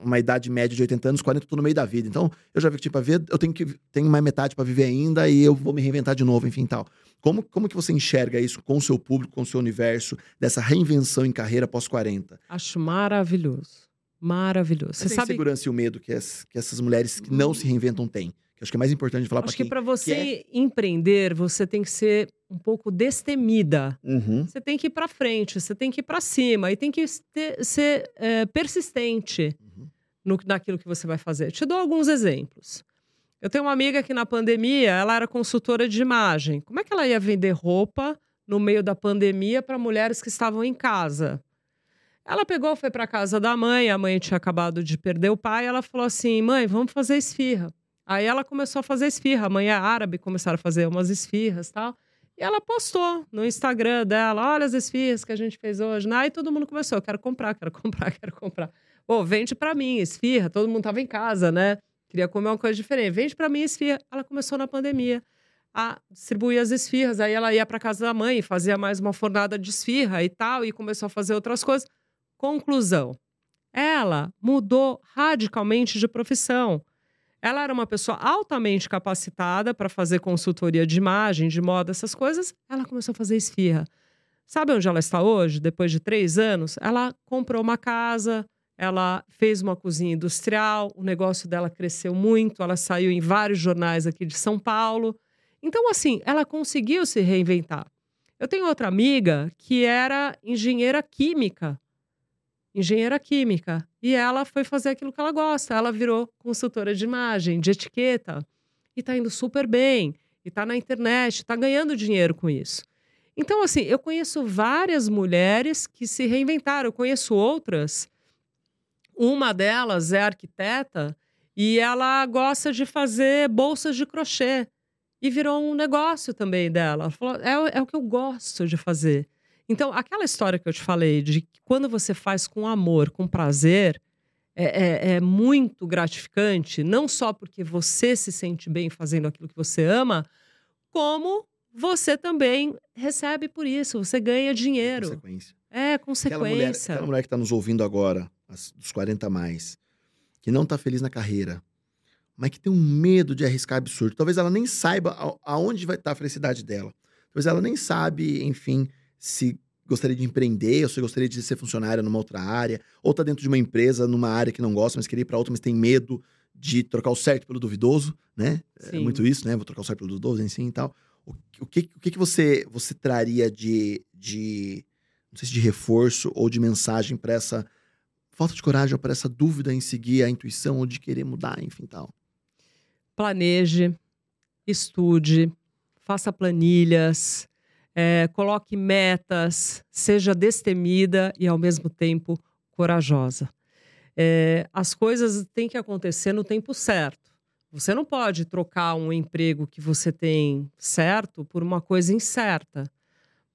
uma idade média de 80 anos, 40 eu tô no meio da vida. Então, eu já vi que, tipo, a vida, eu tenho que tenho mais metade para viver ainda e eu vou me reinventar de novo, enfim, tal. Como, como que você enxerga isso com o seu público, com o seu universo, dessa reinvenção em carreira pós 40? Acho maravilhoso. Maravilhoso. Você sabe... a insegurança e o medo que, as, que essas mulheres que não se reinventam têm. Que acho que é mais importante falar para Acho que para você que é... empreender, você tem que ser um pouco destemida. Uhum. Você tem que ir para frente, você tem que ir para cima e tem que ter, ser é, persistente uhum. no, naquilo que você vai fazer. Te dou alguns exemplos. Eu tenho uma amiga que na pandemia, ela era consultora de imagem. Como é que ela ia vender roupa no meio da pandemia para mulheres que estavam em casa? Ela pegou, foi para casa da mãe, a mãe tinha acabado de perder o pai, ela falou assim: "Mãe, vamos fazer esfirra". Aí ela começou a fazer esfirra, a mãe é árabe, começaram a fazer umas esfirras, tal. E ela postou no Instagram dela: "Olha as esfirras que a gente fez hoje". Aí todo mundo começou: "Quero comprar, quero *laughs* comprar, quero comprar". Pô, vende para mim esfirra, todo mundo tava em casa, né? Queria comer uma coisa diferente. Vende para mim esfirra. Ela começou na pandemia a distribuir as esfirras. Aí ela ia para casa da mãe, fazia mais uma fornada de esfirra e tal, e começou a fazer outras coisas. Conclusão: ela mudou radicalmente de profissão. Ela era uma pessoa altamente capacitada para fazer consultoria de imagem, de moda, essas coisas. Ela começou a fazer esfirra. Sabe onde ela está hoje, depois de três anos? Ela comprou uma casa, ela fez uma cozinha industrial, o negócio dela cresceu muito, ela saiu em vários jornais aqui de São Paulo. Então, assim, ela conseguiu se reinventar. Eu tenho outra amiga que era engenheira química engenheira química. E ela foi fazer aquilo que ela gosta. Ela virou consultora de imagem, de etiqueta. E tá indo super bem. E tá na internet, tá ganhando dinheiro com isso. Então, assim, eu conheço várias mulheres que se reinventaram. Eu conheço outras. Uma delas é arquiteta e ela gosta de fazer bolsas de crochê. E virou um negócio também dela. Ela falou: é, é o que eu gosto de fazer. Então, aquela história que eu te falei de que quando você faz com amor, com prazer, é, é, é, muito gratificante, não só porque você se sente bem fazendo aquilo que você ama, como você também recebe por isso, você ganha dinheiro. Consequência. É, consequência. Aquela mulher, aquela mulher que está nos ouvindo agora, dos 40 a mais, que não está feliz na carreira, mas que tem um medo de arriscar absurdo. Talvez ela nem saiba aonde vai estar tá a felicidade dela. Talvez ela nem sabe, enfim, se gostaria de empreender, ou se gostaria de ser funcionária numa outra área, ou tá dentro de uma empresa, numa área que não gosta, mas queria ir para outra, mas tem medo de trocar o certo pelo duvidoso, né? É Sim. É muito isso, né? Vou trocar o certo pelo duvidoso, enfim e tal. O, o, que, o que, que você, você traria de, de, não sei se de reforço ou de mensagem para essa falta de coragem ou para essa dúvida em seguir a intuição ou de querer mudar, enfim tal? Planeje, estude, faça planilhas, é, coloque metas, seja destemida e, ao mesmo tempo, corajosa. É, as coisas têm que acontecer no tempo certo. Você não pode trocar um emprego que você tem certo por uma coisa incerta.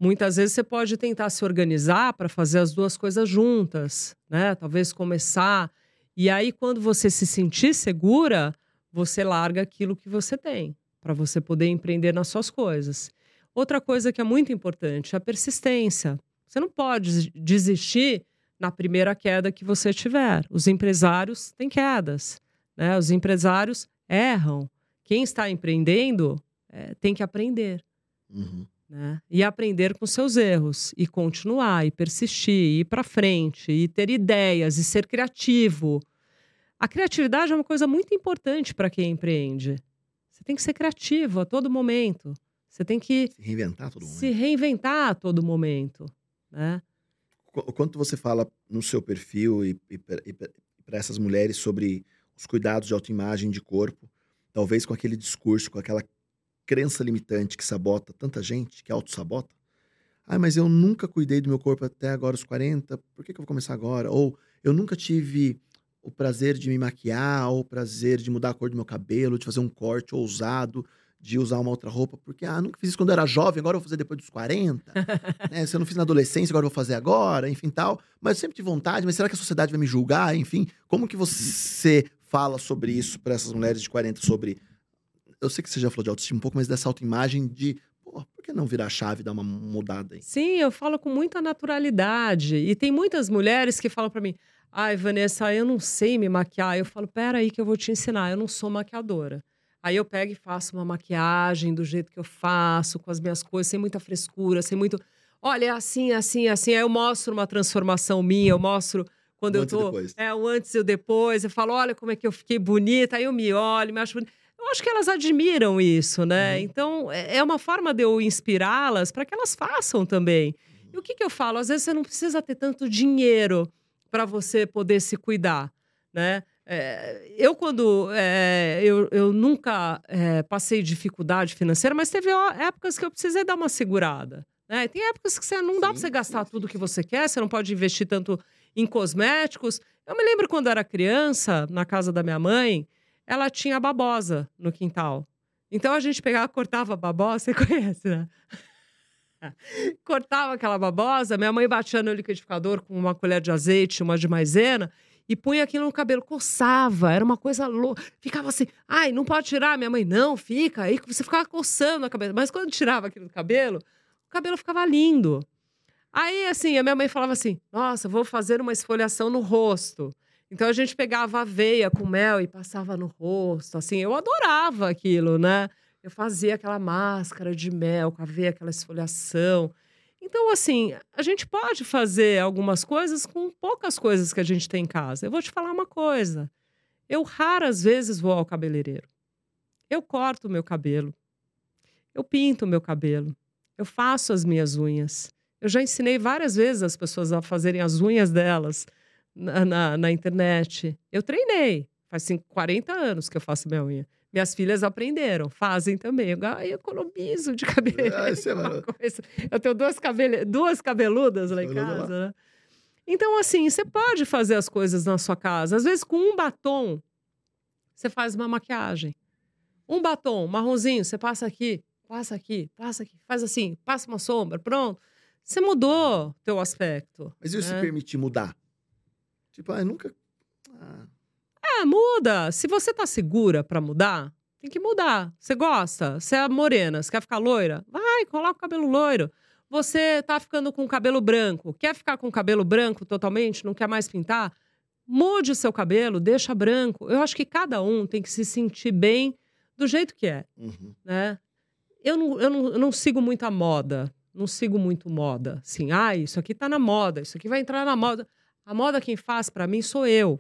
Muitas vezes você pode tentar se organizar para fazer as duas coisas juntas, né? Talvez começar. E aí, quando você se sentir segura, você larga aquilo que você tem, para você poder empreender nas suas coisas. Outra coisa que é muito importante, a persistência. Você não pode desistir na primeira queda que você tiver. Os empresários têm quedas, né? Os empresários erram. Quem está empreendendo é, tem que aprender. Uhum. Né? E aprender com seus erros, e continuar, e persistir, e ir para frente, e ter ideias, e ser criativo. A criatividade é uma coisa muito importante para quem empreende. Você tem que ser criativo a todo momento. Você tem que se reinventar a todo momento. Se reinventar a todo momento, né? O quanto você fala no seu perfil e, e, e para essas mulheres sobre os cuidados de autoimagem de corpo, talvez com aquele discurso, com aquela crença limitante que sabota tanta gente, que auto-sabota. Ah, mas eu nunca cuidei do meu corpo até agora, os 40, por que, que eu vou começar agora? Ou eu nunca tive o prazer de me maquiar, ou o prazer de mudar a cor do meu cabelo, de fazer um corte ousado de usar uma outra roupa, porque, ah, nunca fiz isso quando eu era jovem, agora eu vou fazer depois dos 40. *laughs* né? Se eu não fiz na adolescência, agora eu vou fazer agora, enfim, tal. Mas eu sempre tive vontade, mas será que a sociedade vai me julgar? Enfim, como que você fala sobre isso para essas mulheres de 40, sobre... Eu sei que você já falou de autoestima um pouco, mas dessa autoimagem de, por que não virar a chave e dar uma mudada aí? Sim, eu falo com muita naturalidade. E tem muitas mulheres que falam para mim, ai, Vanessa, eu não sei me maquiar. Eu falo, pera aí que eu vou te ensinar, eu não sou maquiadora. Aí eu pego e faço uma maquiagem do jeito que eu faço, com as minhas coisas, sem muita frescura, sem muito. Olha, é assim, assim, assim. Aí eu mostro uma transformação minha, eu mostro quando eu tô. É, o antes e o depois. Eu falo, olha como é que eu fiquei bonita. Aí eu me olho, me acho bonita. Eu acho que elas admiram isso, né? Uhum. Então, é, é uma forma de eu inspirá-las para que elas façam também. E o que, que eu falo? Às vezes você não precisa ter tanto dinheiro para você poder se cuidar, né? É, eu, quando. É, eu, eu nunca é, passei dificuldade financeira, mas teve épocas que eu precisei dar uma segurada. Né? Tem épocas que você não dá para você gastar tudo que você quer, você não pode investir tanto em cosméticos. Eu me lembro quando era criança, na casa da minha mãe, ela tinha babosa no quintal. Então a gente pegava, cortava a babosa, você *laughs* conhece, né? cortava aquela babosa, minha mãe batia no liquidificador com uma colher de azeite, uma de maisena, e punha aquilo no cabelo, coçava, era uma coisa louca. Ficava assim, ai, não pode tirar, minha mãe, não, fica. Aí você ficava coçando a cabeça. Mas quando tirava aquilo do cabelo, o cabelo ficava lindo. Aí, assim, a minha mãe falava assim: nossa, vou fazer uma esfoliação no rosto. Então a gente pegava aveia com mel e passava no rosto. Assim, eu adorava aquilo, né? Eu fazia aquela máscara de mel com aveia, aquela esfoliação. Então, assim, a gente pode fazer algumas coisas com poucas coisas que a gente tem em casa. Eu vou te falar uma coisa. Eu raras vezes vou ao cabeleireiro. Eu corto o meu cabelo. Eu pinto o meu cabelo. Eu faço as minhas unhas. Eu já ensinei várias vezes as pessoas a fazerem as unhas delas na, na, na internet. Eu treinei. Faz 40 anos que eu faço minha unha. Minhas filhas aprenderam, fazem também. Eu, eu economizo de *laughs* cabelo. Ah, é eu tenho duas, cabele... duas cabeludas lá em casa, lá. né? Então, assim, você pode fazer as coisas na sua casa. Às vezes, com um batom, você faz uma maquiagem. Um batom marronzinho, você passa aqui, passa aqui, passa aqui, faz assim, passa uma sombra, pronto. Você mudou teu aspecto. Mas isso né? se permitir mudar? Tipo, ah, nunca. Ah. É, muda. Se você tá segura para mudar, tem que mudar. Você gosta? Você é morena, você quer ficar loira? Vai, coloca o cabelo loiro. Você tá ficando com o cabelo branco, quer ficar com o cabelo branco totalmente, não quer mais pintar? Mude o seu cabelo, deixa branco. Eu acho que cada um tem que se sentir bem do jeito que é, uhum. né? Eu não, eu, não, eu não sigo muito a moda, não sigo muito moda. Assim, ah, isso aqui tá na moda, isso aqui vai entrar na moda. A moda quem faz para mim sou eu.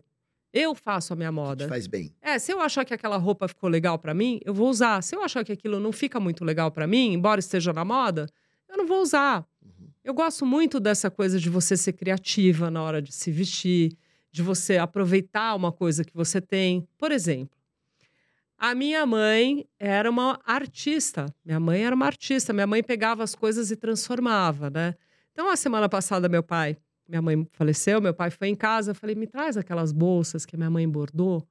Eu faço a minha moda. faz bem. É, se eu achar que aquela roupa ficou legal para mim, eu vou usar. Se eu achar que aquilo não fica muito legal para mim, embora esteja na moda, eu não vou usar. Uhum. Eu gosto muito dessa coisa de você ser criativa na hora de se vestir, de você aproveitar uma coisa que você tem. Por exemplo, a minha mãe era uma artista. Minha mãe era uma artista. Minha mãe pegava as coisas e transformava, né? Então, a semana passada, meu pai minha mãe faleceu, meu pai foi em casa, eu falei, me traz aquelas bolsas que minha mãe bordou.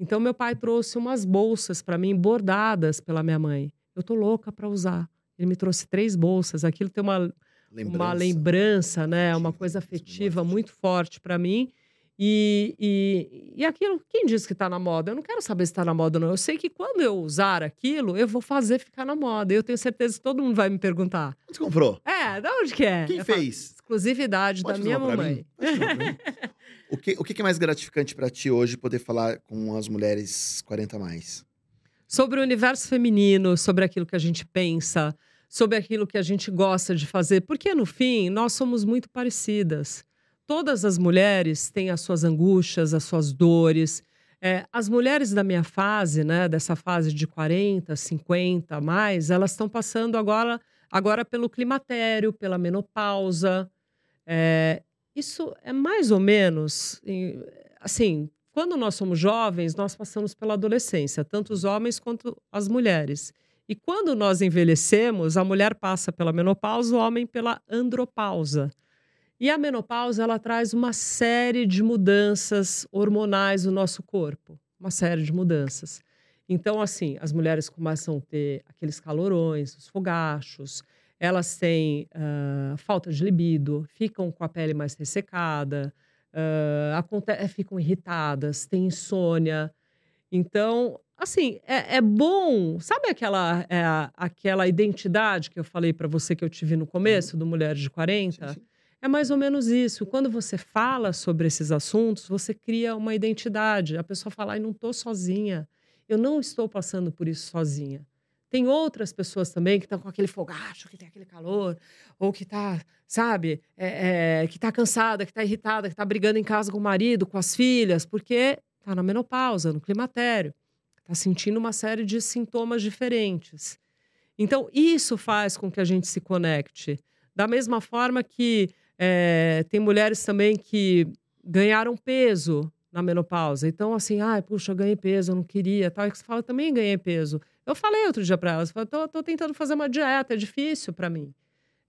Então meu pai trouxe umas bolsas para mim bordadas pela minha mãe. Eu tô louca para usar. Ele me trouxe três bolsas. Aquilo tem uma lembrança, uma lembrança né, uma coisa afetiva muito forte para mim. E, e, e aquilo, quem diz que está na moda? Eu não quero saber se está na moda ou não. Eu sei que quando eu usar aquilo, eu vou fazer ficar na moda. Eu tenho certeza que todo mundo vai me perguntar. Onde você comprou? É, de onde que é? Quem eu fez? Falo, exclusividade Pode da minha mamãe. *laughs* o, que, o que é mais gratificante para ti hoje poder falar com as mulheres 40 mais? Sobre o universo feminino, sobre aquilo que a gente pensa, sobre aquilo que a gente gosta de fazer. Porque, no fim, nós somos muito parecidas todas as mulheres têm as suas angústias, as suas dores. É, as mulheres da minha fase, né, dessa fase de 40, 50 mais, elas estão passando agora, agora pelo climatério, pela menopausa. É, isso é mais ou menos assim. Quando nós somos jovens, nós passamos pela adolescência, tanto os homens quanto as mulheres. E quando nós envelhecemos, a mulher passa pela menopausa, o homem pela andropausa. E a menopausa ela traz uma série de mudanças hormonais no nosso corpo, uma série de mudanças. Então, assim, as mulheres começam a ter aqueles calorões, os fogachos, elas têm uh, falta de libido, ficam com a pele mais ressecada, uh, ficam irritadas, têm insônia. Então, assim, é, é bom. Sabe aquela, é, aquela identidade que eu falei para você que eu tive no começo, do Mulheres de 40? Sim, sim. É mais ou menos isso. Quando você fala sobre esses assuntos, você cria uma identidade. A pessoa fala, ai, não estou sozinha. Eu não estou passando por isso sozinha. Tem outras pessoas também que estão com aquele fogacho, que tem aquele calor, ou que está, sabe, é, é, que está cansada, que está irritada, que está brigando em casa com o marido, com as filhas, porque está na menopausa, no climatério, está sentindo uma série de sintomas diferentes. Então, isso faz com que a gente se conecte. Da mesma forma que é, tem mulheres também que ganharam peso na menopausa. Então, assim, ai, puxa, eu ganhei peso, eu não queria, tal. E que você fala, também ganhei peso. Eu falei outro dia para elas, tô, tô tentando fazer uma dieta, é difícil para mim.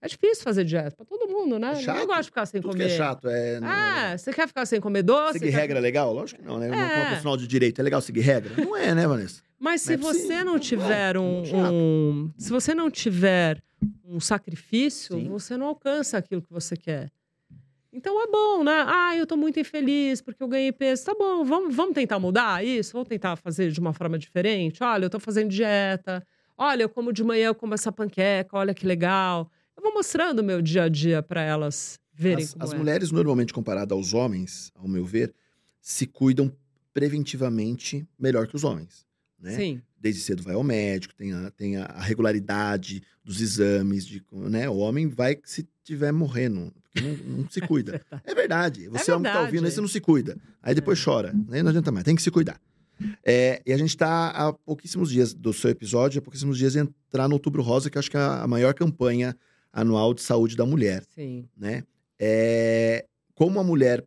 É difícil fazer dieta pra todo mundo, né? É chato. gosta de ficar sem Tudo comer. que é chato. É, não- Ah, você quer ficar sem comer doce? Seguir quer- regra é legal? Lógico que não, né? É. uma profissional de direito é legal seguir regra? Não é, né, Vanessa? Mas se Não é você não é, tiver um, muito chato. um- Se você não tiver um sacrifício, Sim. você não alcança aquilo que você quer. Então é bom, né? Ah, eu tô muito infeliz porque eu ganhei peso. Tá bom, vamos, vamos tentar mudar isso? Vamos tentar fazer de uma forma diferente? Olha, eu tô fazendo dieta. Olha, eu como de manhã, eu como essa panqueca. Olha que legal. Eu vou mostrando o meu dia a dia para elas verem As, como as é. mulheres, normalmente, comparado aos homens, ao meu ver, se cuidam preventivamente melhor que os homens. Né? Sim. Desde cedo vai ao médico, tem a, tem a regularidade dos exames, de, né? O homem vai se tiver morrendo, não, não se cuida. *laughs* É verdade. Você é homem que tá verdade. ouvindo, aí você não se cuida. Aí depois chora. Aí não adianta mais. Tem que se cuidar. É, e a gente tá há pouquíssimos dias do seu episódio, há pouquíssimos dias de entrar no Outubro Rosa, que eu acho que é a maior campanha anual de saúde da mulher, Sim. né? É, como a mulher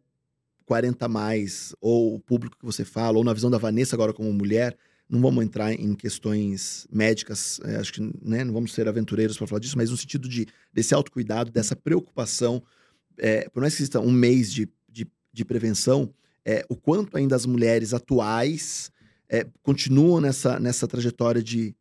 40 a mais, ou o público que você fala, ou na visão da Vanessa agora como mulher, não vamos entrar em questões médicas, é, acho que né, não vamos ser aventureiros para falar disso, mas no sentido de desse autocuidado, dessa preocupação, é, por mais que exista um mês de, de, de prevenção, é, o quanto ainda as mulheres atuais é, continuam nessa, nessa trajetória de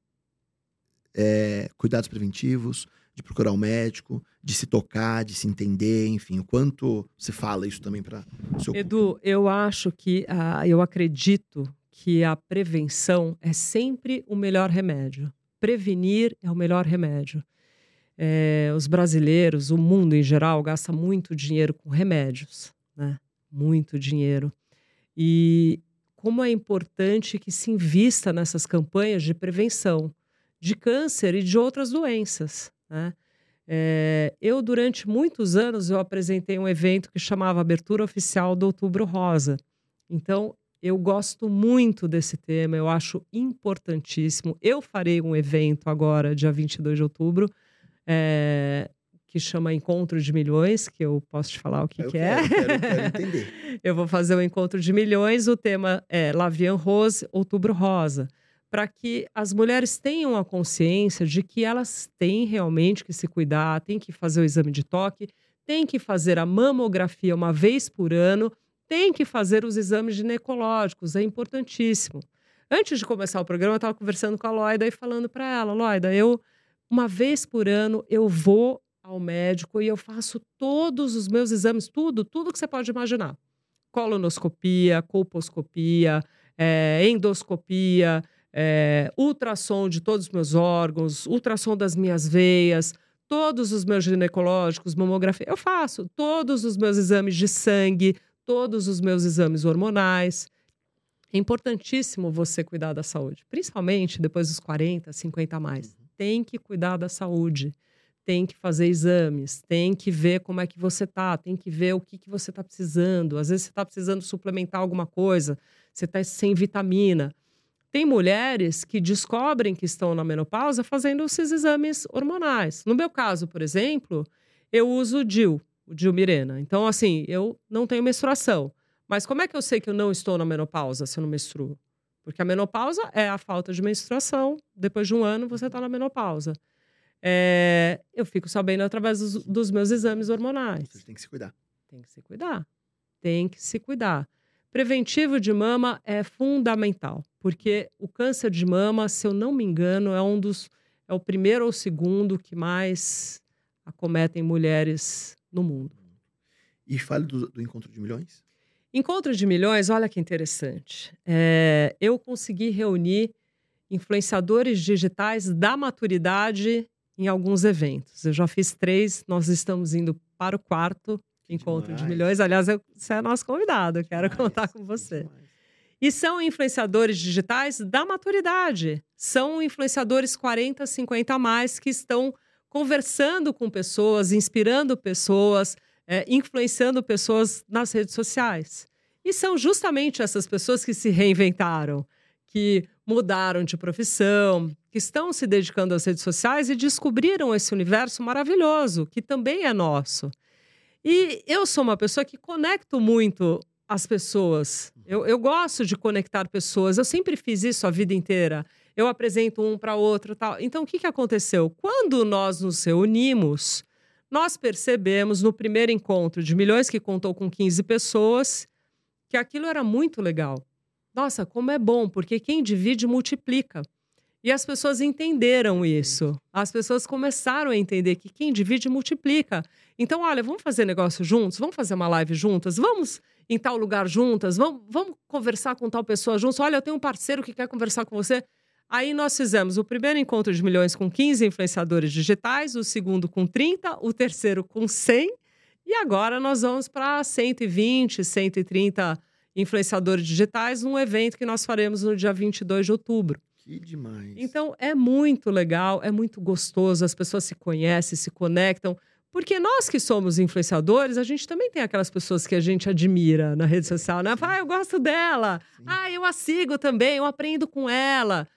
é, cuidados preventivos, de procurar um médico, de se tocar, de se entender, enfim, o quanto você fala isso também para o seu Edu, eu acho que, ah, eu acredito que a prevenção é sempre o melhor remédio. Prevenir é o melhor remédio. É, os brasileiros, o mundo em geral, gasta muito dinheiro com remédios, né? Muito dinheiro. E como é importante que se invista nessas campanhas de prevenção de câncer e de outras doenças, né? É, eu, durante muitos anos, eu apresentei um evento que chamava Abertura Oficial do Outubro Rosa. Então, eu gosto muito desse tema, eu acho importantíssimo. Eu farei um evento agora, dia 22 de outubro, é, que chama Encontro de Milhões, que eu posso te falar o que, Eu que quero, é. quero, quero *laughs* entender. Eu vou fazer o Encontro de Milhões, o tema é Lavian Rose, Outubro Rosa, para que as mulheres tenham a consciência de que elas têm realmente que se cuidar, têm que fazer o exame de toque, têm que fazer a mamografia uma vez por ano, têm que fazer os exames ginecológicos, é importantíssimo. Antes de começar o programa, eu estava conversando com a Loida e falando para ela, Loida, eu uma vez por ano eu vou ao médico e eu faço todos os meus exames, tudo, tudo que você pode imaginar. Colonoscopia, colposcopia, é, endoscopia, é, ultrassom de todos os meus órgãos, ultrassom das minhas veias, todos os meus ginecológicos, mamografia. Eu faço todos os meus exames de sangue, todos os meus exames hormonais. É importantíssimo você cuidar da saúde, principalmente depois dos 40, 50 a mais. Tem que cuidar da saúde, tem que fazer exames, tem que ver como é que você tá, tem que ver o que, que você está precisando. Às vezes você está precisando suplementar alguma coisa, você está sem vitamina. Tem mulheres que descobrem que estão na menopausa fazendo esses exames hormonais. No meu caso, por exemplo, eu uso o DIL, o DIL Mirena. Então, assim, eu não tenho menstruação. Mas como é que eu sei que eu não estou na menopausa se eu não menstruo? Porque a menopausa é a falta de menstruação. Depois de um ano, você está na menopausa. É, eu fico sabendo através dos, dos meus exames hormonais. Você tem que se cuidar. Tem que se cuidar. Tem que se cuidar. Preventivo de mama é fundamental, porque o câncer de mama, se eu não me engano, é um dos é o primeiro ou segundo que mais acometem mulheres no mundo. E fale do, do Encontro de Milhões. Encontro de milhões, olha que interessante. É, eu consegui reunir influenciadores digitais da maturidade em alguns eventos. Eu já fiz três, nós estamos indo para o quarto encontro de demais. milhões. Aliás, eu, você é nosso convidado, quero contar com você. E são influenciadores digitais da maturidade. São influenciadores 40, 50 a mais que estão conversando com pessoas, inspirando pessoas, é, influenciando pessoas nas redes sociais. E são justamente essas pessoas que se reinventaram, que mudaram de profissão, que estão se dedicando às redes sociais e descobriram esse universo maravilhoso, que também é nosso. E eu sou uma pessoa que conecto muito as pessoas. Eu, eu gosto de conectar pessoas. Eu sempre fiz isso a vida inteira. Eu apresento um para outro tal. Então, o que, que aconteceu? Quando nós nos reunimos, nós percebemos no primeiro encontro de milhões que contou com 15 pessoas que aquilo era muito legal. Nossa, como é bom, porque quem divide multiplica. E as pessoas entenderam isso. As pessoas começaram a entender que quem divide multiplica. Então, olha, vamos fazer negócio juntos, vamos fazer uma live juntas, vamos em tal lugar juntas, vamos, vamos conversar com tal pessoa juntos. Olha, eu tenho um parceiro que quer conversar com você. Aí nós fizemos o primeiro encontro de milhões com 15 influenciadores digitais, o segundo com 30, o terceiro com 100, e agora nós vamos para 120, 130 influenciadores digitais num evento que nós faremos no dia 22 de outubro. Que demais. Então é muito legal, é muito gostoso, as pessoas se conhecem, se conectam. Porque nós que somos influenciadores, a gente também tem aquelas pessoas que a gente admira na rede social, né? Ah, eu gosto dela. Sim. Ah, eu a sigo também, eu aprendo com ela.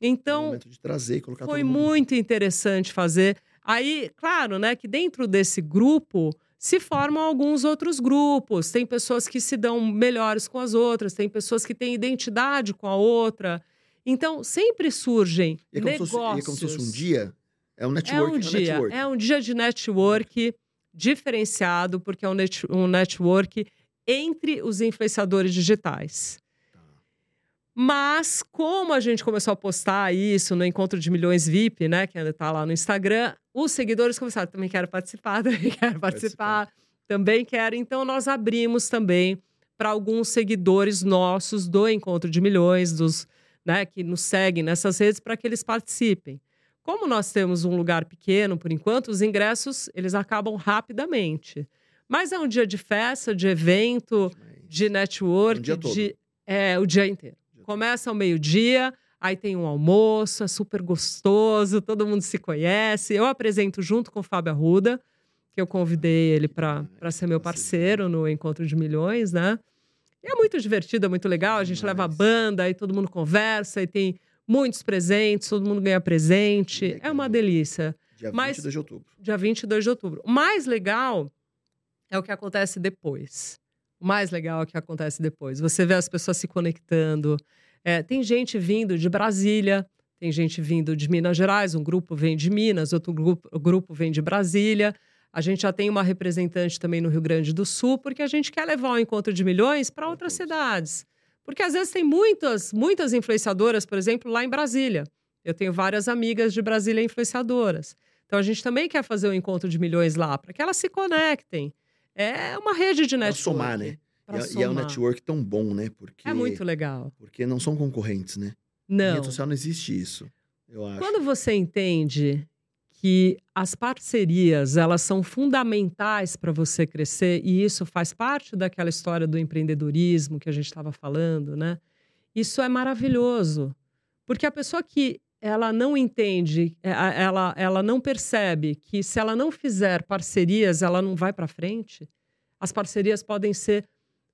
Então, é trazer, foi muito interessante fazer. Aí, claro, né, que dentro desse grupo se formam alguns outros grupos. Tem pessoas que se dão melhores com as outras, tem pessoas que têm identidade com a outra. Então, sempre surgem e é negócios. Fosse, e é como se fosse um dia? É um network? É um, dia, é, network. é um dia de network diferenciado, porque é um, net, um network entre os influenciadores digitais. Tá. Mas, como a gente começou a postar isso no Encontro de Milhões VIP, né? Que ainda está lá no Instagram, os seguidores começaram, também quero participar, *laughs* também quero participar, participar. também quero. Então, nós abrimos também para alguns seguidores nossos do Encontro de Milhões, dos né, que nos seguem nessas redes para que eles participem. Como nós temos um lugar pequeno, por enquanto, os ingressos eles acabam rapidamente. Mas é um dia de festa, de evento, de network, um dia de é o dia inteiro. Começa ao meio-dia, aí tem um almoço, é super gostoso, todo mundo se conhece. Eu apresento junto com o Fábio Arruda, que eu convidei ele para ser meu parceiro no Encontro de Milhões, né? E é muito divertido, é muito legal. A gente leva a banda, aí todo mundo conversa, e tem muitos presentes, todo mundo ganha presente. Legal. É uma delícia. Dia Mas, 22 de outubro. Dia 22 de outubro. O mais legal é o que acontece depois. O mais legal é o que acontece depois. Você vê as pessoas se conectando. É, tem gente vindo de Brasília, tem gente vindo de Minas Gerais, um grupo vem de Minas, outro grupo, grupo vem de Brasília. A gente já tem uma representante também no Rio Grande do Sul, porque a gente quer levar o encontro de milhões para outras cidades. Porque às vezes tem muitas, muitas influenciadoras, por exemplo, lá em Brasília. Eu tenho várias amigas de Brasília influenciadoras. Então a gente também quer fazer o um encontro de milhões lá, para que elas se conectem. É uma rede de network. Pra somar, né? Pra e, somar. e é um network tão bom, né? Porque, é muito legal. Porque não são concorrentes, né? Não. Na rede social não existe isso, eu acho. Quando você entende que as parcerias elas são fundamentais para você crescer e isso faz parte daquela história do empreendedorismo que a gente estava falando, né? Isso é maravilhoso, porque a pessoa que ela não entende, é, ela, ela não percebe que se ela não fizer parcerias, ela não vai para frente. As parcerias podem ser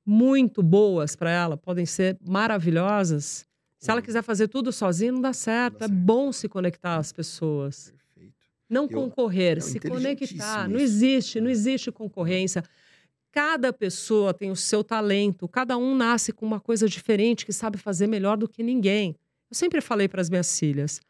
muito boas para ela, podem ser maravilhosas. Se ela quiser fazer tudo sozinha, não dá certo. Não dá certo. É bom se conectar às pessoas. Não eu, concorrer, se conectar. Não existe, não existe concorrência. Cada pessoa tem o seu talento, cada um nasce com uma coisa diferente que sabe fazer melhor do que ninguém. Eu sempre falei para as minhas filhas: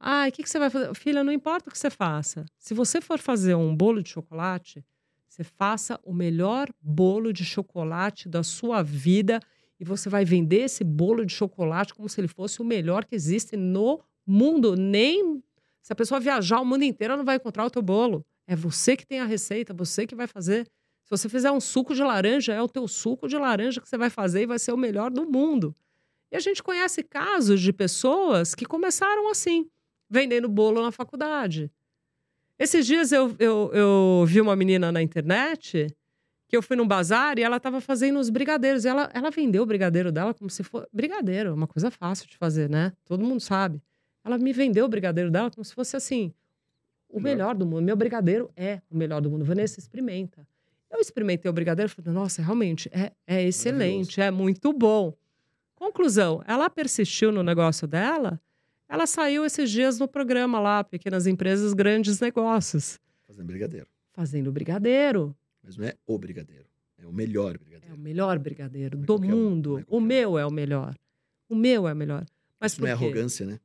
ah, o que, que você vai fazer? Filha, não importa o que você faça. Se você for fazer um bolo de chocolate, você faça o melhor bolo de chocolate da sua vida e você vai vender esse bolo de chocolate como se ele fosse o melhor que existe no mundo. Nem se a pessoa viajar o mundo inteiro, ela não vai encontrar o teu bolo. É você que tem a receita, você que vai fazer. Se você fizer um suco de laranja, é o teu suco de laranja que você vai fazer e vai ser o melhor do mundo. E a gente conhece casos de pessoas que começaram assim, vendendo bolo na faculdade. Esses dias eu, eu, eu vi uma menina na internet que eu fui num bazar e ela estava fazendo os brigadeiros. E ela, ela vendeu o brigadeiro dela como se fosse. Brigadeiro, é uma coisa fácil de fazer, né? Todo mundo sabe. Ela me vendeu o brigadeiro dela como se fosse assim, o melhor do mundo. Meu brigadeiro é o melhor do mundo. Vanessa, experimenta. Eu experimentei o brigadeiro e falei, nossa, realmente, é, é excelente, é muito bom. Conclusão, ela persistiu no negócio dela, ela saiu esses dias no programa lá, Pequenas Empresas, Grandes Negócios. Fazendo brigadeiro. Fazendo brigadeiro. Mas não é o brigadeiro, é o melhor brigadeiro. É o melhor brigadeiro do mundo. É o meu é o melhor. O meu é o melhor. Mas Isso não é arrogância, né?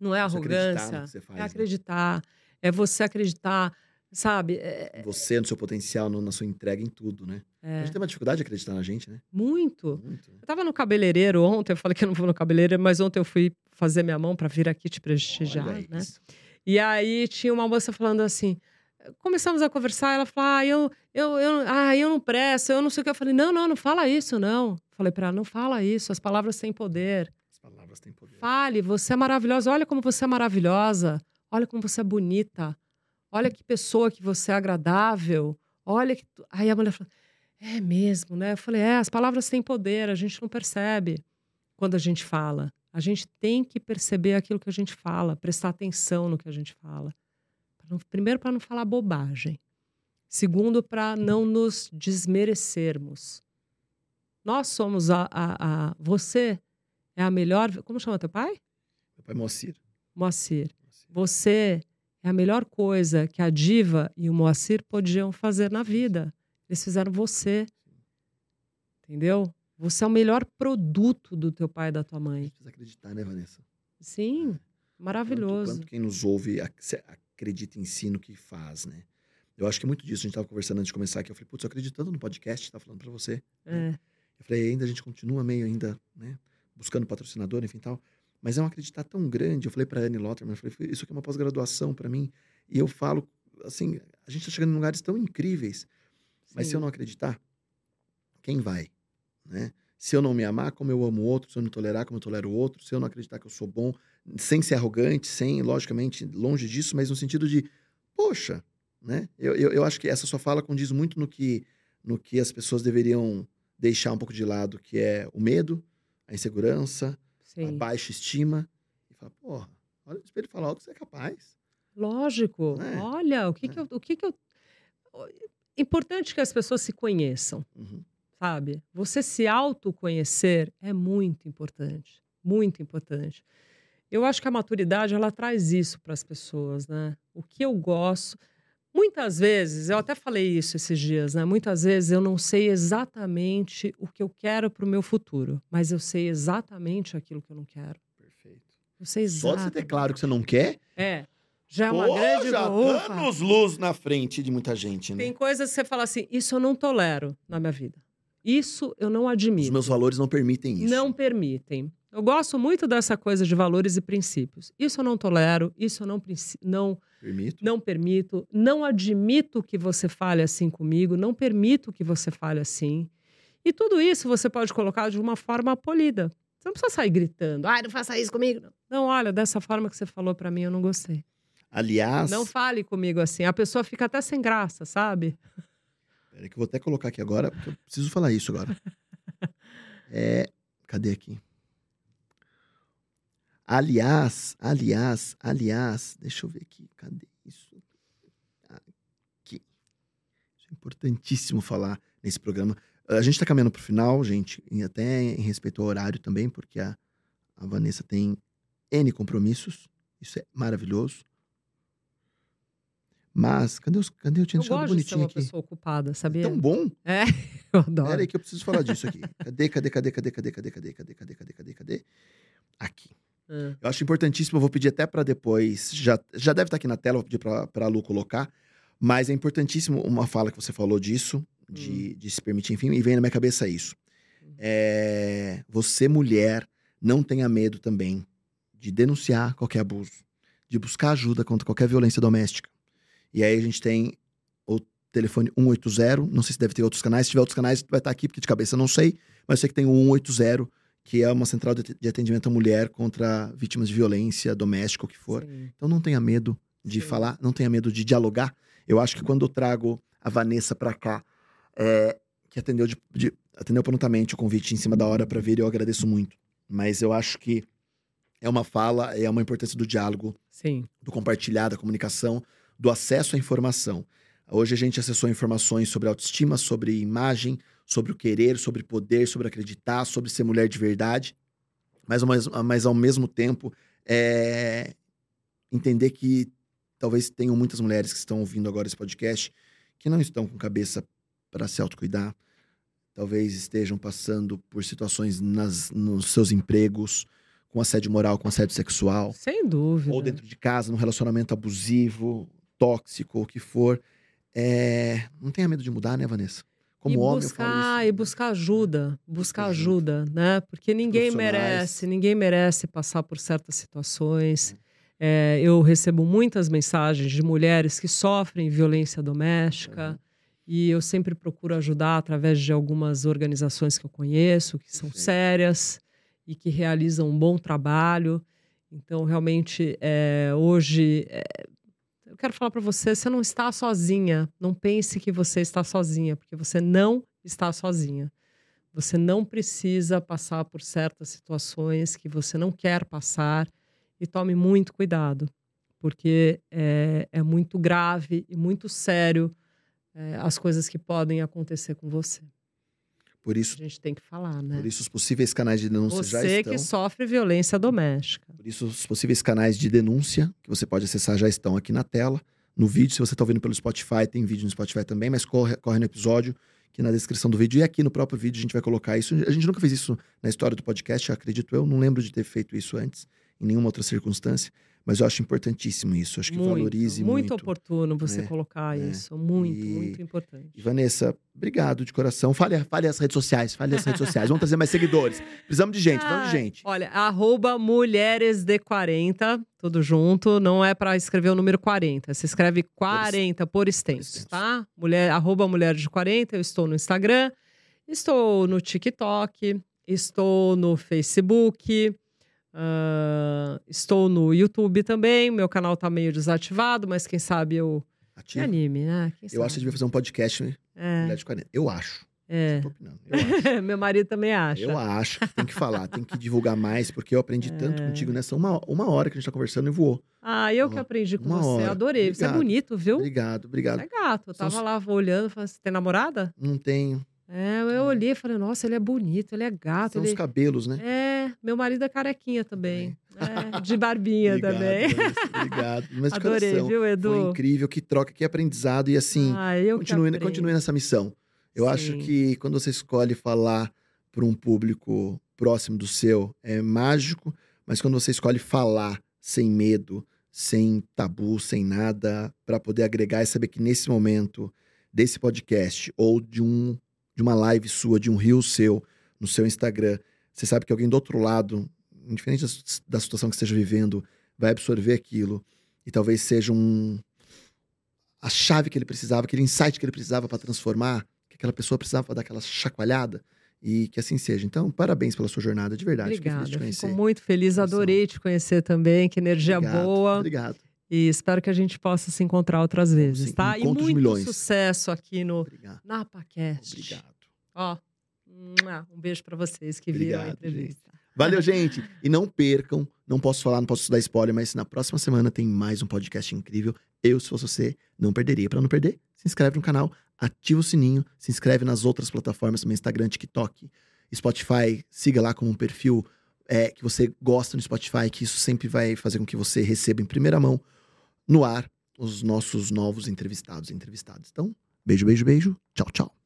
Não é arrogância. é acreditar. Né? É você acreditar. É você acreditar Sabe? É, Você, no seu potencial, no- na sua entrega, em tudo, né? A é, gente tem uma dificuldade de acreditar na gente, né? muito. Muito. né? Eu tava no cabeleireiro ontem, eu falei que eu não vou no cabeleireiro, mas ontem eu fui fazer minha mão pra vir aqui te prestigiar, Olha né? isso. E aí tinha uma moça falando assim. Começamos a conversar, ela falou: ah, eu, eu, eu, ah, eu não presto, eu não sei o que. Eu falei: não, não, não fala isso, não. Falei pra ela: não fala isso, as palavras têm poder. As palavras têm poder. Fale, você é maravilhosa. Olha como você é maravilhosa. Olha como você é bonita. Olha que pessoa que você é agradável. Olha que. tu-" Aí a mulher falou: é mesmo, né? Eu falei: é, as palavras têm poder, a gente não percebe quando a gente fala. A gente tem que perceber aquilo que a gente fala, prestar atenção no que a gente fala. Primeiro, para não falar bobagem. Segundo, para não nos desmerecermos. Nós somos a, a, a. Você é a melhor. Como chama teu pai? Meu pai Moacir. Moacir. Você é a melhor coisa que a Diva e o Moacir podiam fazer na vida. Eles fizeram você. Entendeu? Você é o melhor produto do teu pai e da tua A mãe. gente precisa acreditar, né, Vanessa? Sim, Quanto, maravilhoso. quanto quem nos ouve acredita em si no que faz, né? Eu acho que é muito disso. A gente tava conversando antes de começar aqui. Eu falei, putz, tanto no podcast, tá falando pra você. É, Eu falei, ainda a gente continua meio ainda, né? Buscando patrocinador, enfim tal. Mas é um acreditar tão grande. Eu falei pra Anne Lotterman, eu falei, isso aqui é uma pós-graduação pra mim. E eu falo, assim, a gente tá chegando em lugares tão incríveis. Mas se eu não acreditar, quem vai? Né? Se eu não me amar como eu amo o outro, se eu não tolerar como eu tolero o outro, se eu não acreditar que eu sou bom, sem ser arrogante, sem, logicamente, longe disso, mas no sentido de, poxa, né? Eu, eu, eu acho que essa sua fala condiz muito no que, no que as pessoas deveriam deixar um pouco de lado, que é o medo, a insegurança, a Sim. baixa estima. E falar, porra, olha no espelho e falar o que você é capaz. Lógico. É. Olha, o que, É. que eu. O que que eu... Importante que as pessoas se conheçam. Uhum. sabe? Você se autoconhecer é muito importante, muito importante. Eu acho que a maturidade ela traz isso para as pessoas, né? O que eu gosto, muitas vezes, eu até falei isso esses dias, né? Muitas vezes eu não sei exatamente o que eu quero para o meu futuro, mas eu sei exatamente aquilo que eu não quero. Perfeito. Eu sei Só de você ter exatamente. claro que você não quer, É, já é uma Pô, grande já ufa. anos luz na frente de muita gente, né? Tem coisas que você fala assim, isso eu não tolero na minha vida. Isso eu não Os admito. meus valores não permitem isso. Não permitem. Eu gosto muito dessa coisa de valores e princípios. Isso eu não tolero, isso eu não, não, Permito. não permito, não admito que você fale assim comigo, não permito que você fale assim. E tudo isso você pode colocar de uma forma polida. Você não precisa sair gritando, ai, não faça isso comigo. Não, Não, olha, dessa forma que você falou pra mim, eu não gostei. Aliás, Não fale comigo assim. A pessoa fica até sem graça, sabe? peraí que eu vou até colocar aqui agora, porque eu preciso falar isso agora. *laughs* É, cadê aqui? Aliás, aliás, aliás, deixa eu ver aqui, cadê isso? Aqui. Isso é importantíssimo falar nesse programa. A gente tá caminhando pro final, gente, e até em respeito ao horário também, porque a, a Vanessa tem N compromissos. Isso é maravilhoso. Mas, cadê, os, cadê eu tinha Eu deixado gosto de ser bonitinho uma aqui? pessoa ocupada, sabia? Tão bom. É, eu adoro. Pera aí que eu preciso falar disso aqui. Cadê, cadê, cadê, cadê, cadê, cadê, cadê, cadê, cadê, cadê, cadê, cadê? Aqui. Ah, Eu acho importantíssimo, eu vou pedir até pra depois, já, já deve estar aqui na tela, vou pedir pra, pra Lu colocar, mas é importantíssimo uma fala que você falou disso, de, de se permitir, enfim, e vem na minha cabeça isso. Hum. É, você, mulher, não tenha medo também de denunciar qualquer abuso, de buscar ajuda contra qualquer violência doméstica. E aí a gente tem o telefone 180, não sei se deve ter outros canais, se tiver outros canais vai estar aqui, porque de cabeça eu não sei, mas eu sei que tem o 180, que é uma central de atendimento à mulher contra vítimas de violência doméstica, o que for. sim. Então não tenha medo de Sim. falar, não tenha medo de dialogar. Eu acho que quando eu trago a Vanessa pra cá, é, que atendeu, de, de- atendeu prontamente o convite em cima da hora pra vir, eu agradeço muito. Mas eu acho que é uma fala, é uma importância do diálogo, Sim. do compartilhar, da comunicação, do acesso à informação. Hoje a gente acessou informações sobre autoestima, sobre imagem, sobre o querer, sobre poder, sobre acreditar, sobre ser mulher de verdade. Mas, ao mes- mas ao mesmo tempo, é, entender que talvez tenham muitas mulheres que estão ouvindo agora esse podcast que não estão com cabeça para se autocuidar. Talvez estejam passando por situações nas, nos seus empregos, com assédio moral, com assédio sexual Sem dúvida. ou dentro de casa, num relacionamento abusivo, tóxico, ou o que for, é... não tenha medo de mudar, né, Vanessa? Como e homem, buscar. E buscar ajuda, buscar ajuda. né? Porque ninguém merece, ninguém merece passar por certas situações. É, eu recebo muitas mensagens de mulheres que sofrem violência doméstica Uhum. e eu sempre procuro ajudar através de algumas organizações que eu conheço, que são Perfeito. sérias e que realizam um bom trabalho. Então, realmente, é, hoje, é, eu quero falar para você: você não está sozinha. Não pense que você está sozinha, porque você não está sozinha. Você não precisa passar por certas situações que você não quer passar e tome muito cuidado, porque é, é muito grave e muito sério é, as coisas que podem acontecer com você. Por A isso, gente tem que falar, né? por isso os possíveis canais de denúncia já Você estão. que sofre violência doméstica. Por isso, os possíveis canais de denúncia que você pode acessar já estão aqui na tela. No vídeo, se você está ouvindo pelo Spotify, tem vídeo no Spotify também, mas corre, corre no episódio, que na descrição do vídeo e aqui no próprio vídeo a gente vai colocar isso. A gente nunca fez isso na história do podcast, acredito eu. Não lembro de ter feito isso antes, em nenhuma outra circunstância. Mas eu acho importantíssimo isso. Acho que muito, valorize muito muito. oportuno você né? colocar É. isso. Muito, E- muito importante. E Vanessa, obrigado de coração. Fale, fale as redes sociais, fale as redes sociais. Vamos trazer mais *laughs* seguidores. Precisamos de gente, precisamos de Ai, gente. Olha, arroba mulheres de 40, tudo junto. Não é para escrever o número 40. Se escreve 40 por extenso, extenso. tá? Mulher, arroba mulheres de 40. Eu estou no Instagram, estou no TikTok, estou no Facebook, ah, estou no YouTube também. Meu canal tá meio desativado, mas quem sabe eu me Ativo. anime, né? Quem Eu sabe? acho que você devia fazer um podcast, né? É, Mulher de 40. Eu acho. é. Tô opinando. Eu acho. *laughs* Meu marido também acha. Eu acho que tem que falar, tem que divulgar mais, porque eu aprendi tanto É. contigo nessa uma, uma hora que a gente tá conversando e voou. Ah, eu que Ó, aprendi com uma você. hora. Adorei. Você é Obrigado. bonito, viu? Obrigado, obrigado. É gato. Eu São tava os- lá olhando, falei, você tem namorada? Não tenho. É, eu olhei e falei, nossa, ele é bonito, ele é gato. São Ele... os cabelos, né? É, meu marido é carequinha também. É, de barbinha *laughs* Obrigado, também. Obrigado. *laughs* Mas Adorei, coração, viu, Edu? Foi incrível, que troca, que aprendizado. E assim, ah, continue, continue nessa missão. Eu acho Sim. que quando você escolhe falar para um público próximo do seu, é mágico, mas quando você escolhe falar sem medo, sem tabu, sem nada, para poder agregar e saber que nesse momento desse podcast ou de um de uma live sua, de um rio seu no seu Instagram, você sabe que alguém do outro lado, indiferente da, situação que esteja vivendo, vai absorver aquilo e talvez seja um a chave que ele precisava, aquele insight que ele precisava para transformar, que aquela pessoa precisava dar aquela chacoalhada e que assim seja. Então, parabéns pela sua jornada, de verdade. Obrigada, fico muito feliz, adorei te conhecer também, que energia Obrigado, boa. Obrigado. E espero que a gente possa se encontrar outras vezes, sim. tá? E muito milhões. sucesso aqui no Obrigado. NapaCast. Obrigado. Ó, um beijo pra vocês que viram a Obrigado, entrevista. Valeu, gente. E não percam, não posso falar, não posso dar spoiler, mas na próxima semana tem mais um podcast incrível. Eu, se fosse você, não perderia. Para não perder, se inscreve no canal, ativa o sininho, se inscreve nas outras plataformas, também Instagram, TikTok, Spotify. Siga lá como um perfil é, que você gosta no Spotify, que isso sempre vai fazer com que você receba em primeira mão, no ar, os nossos novos entrevistados e entrevistadas. Então, beijo, beijo, beijo. Tchau, tchau.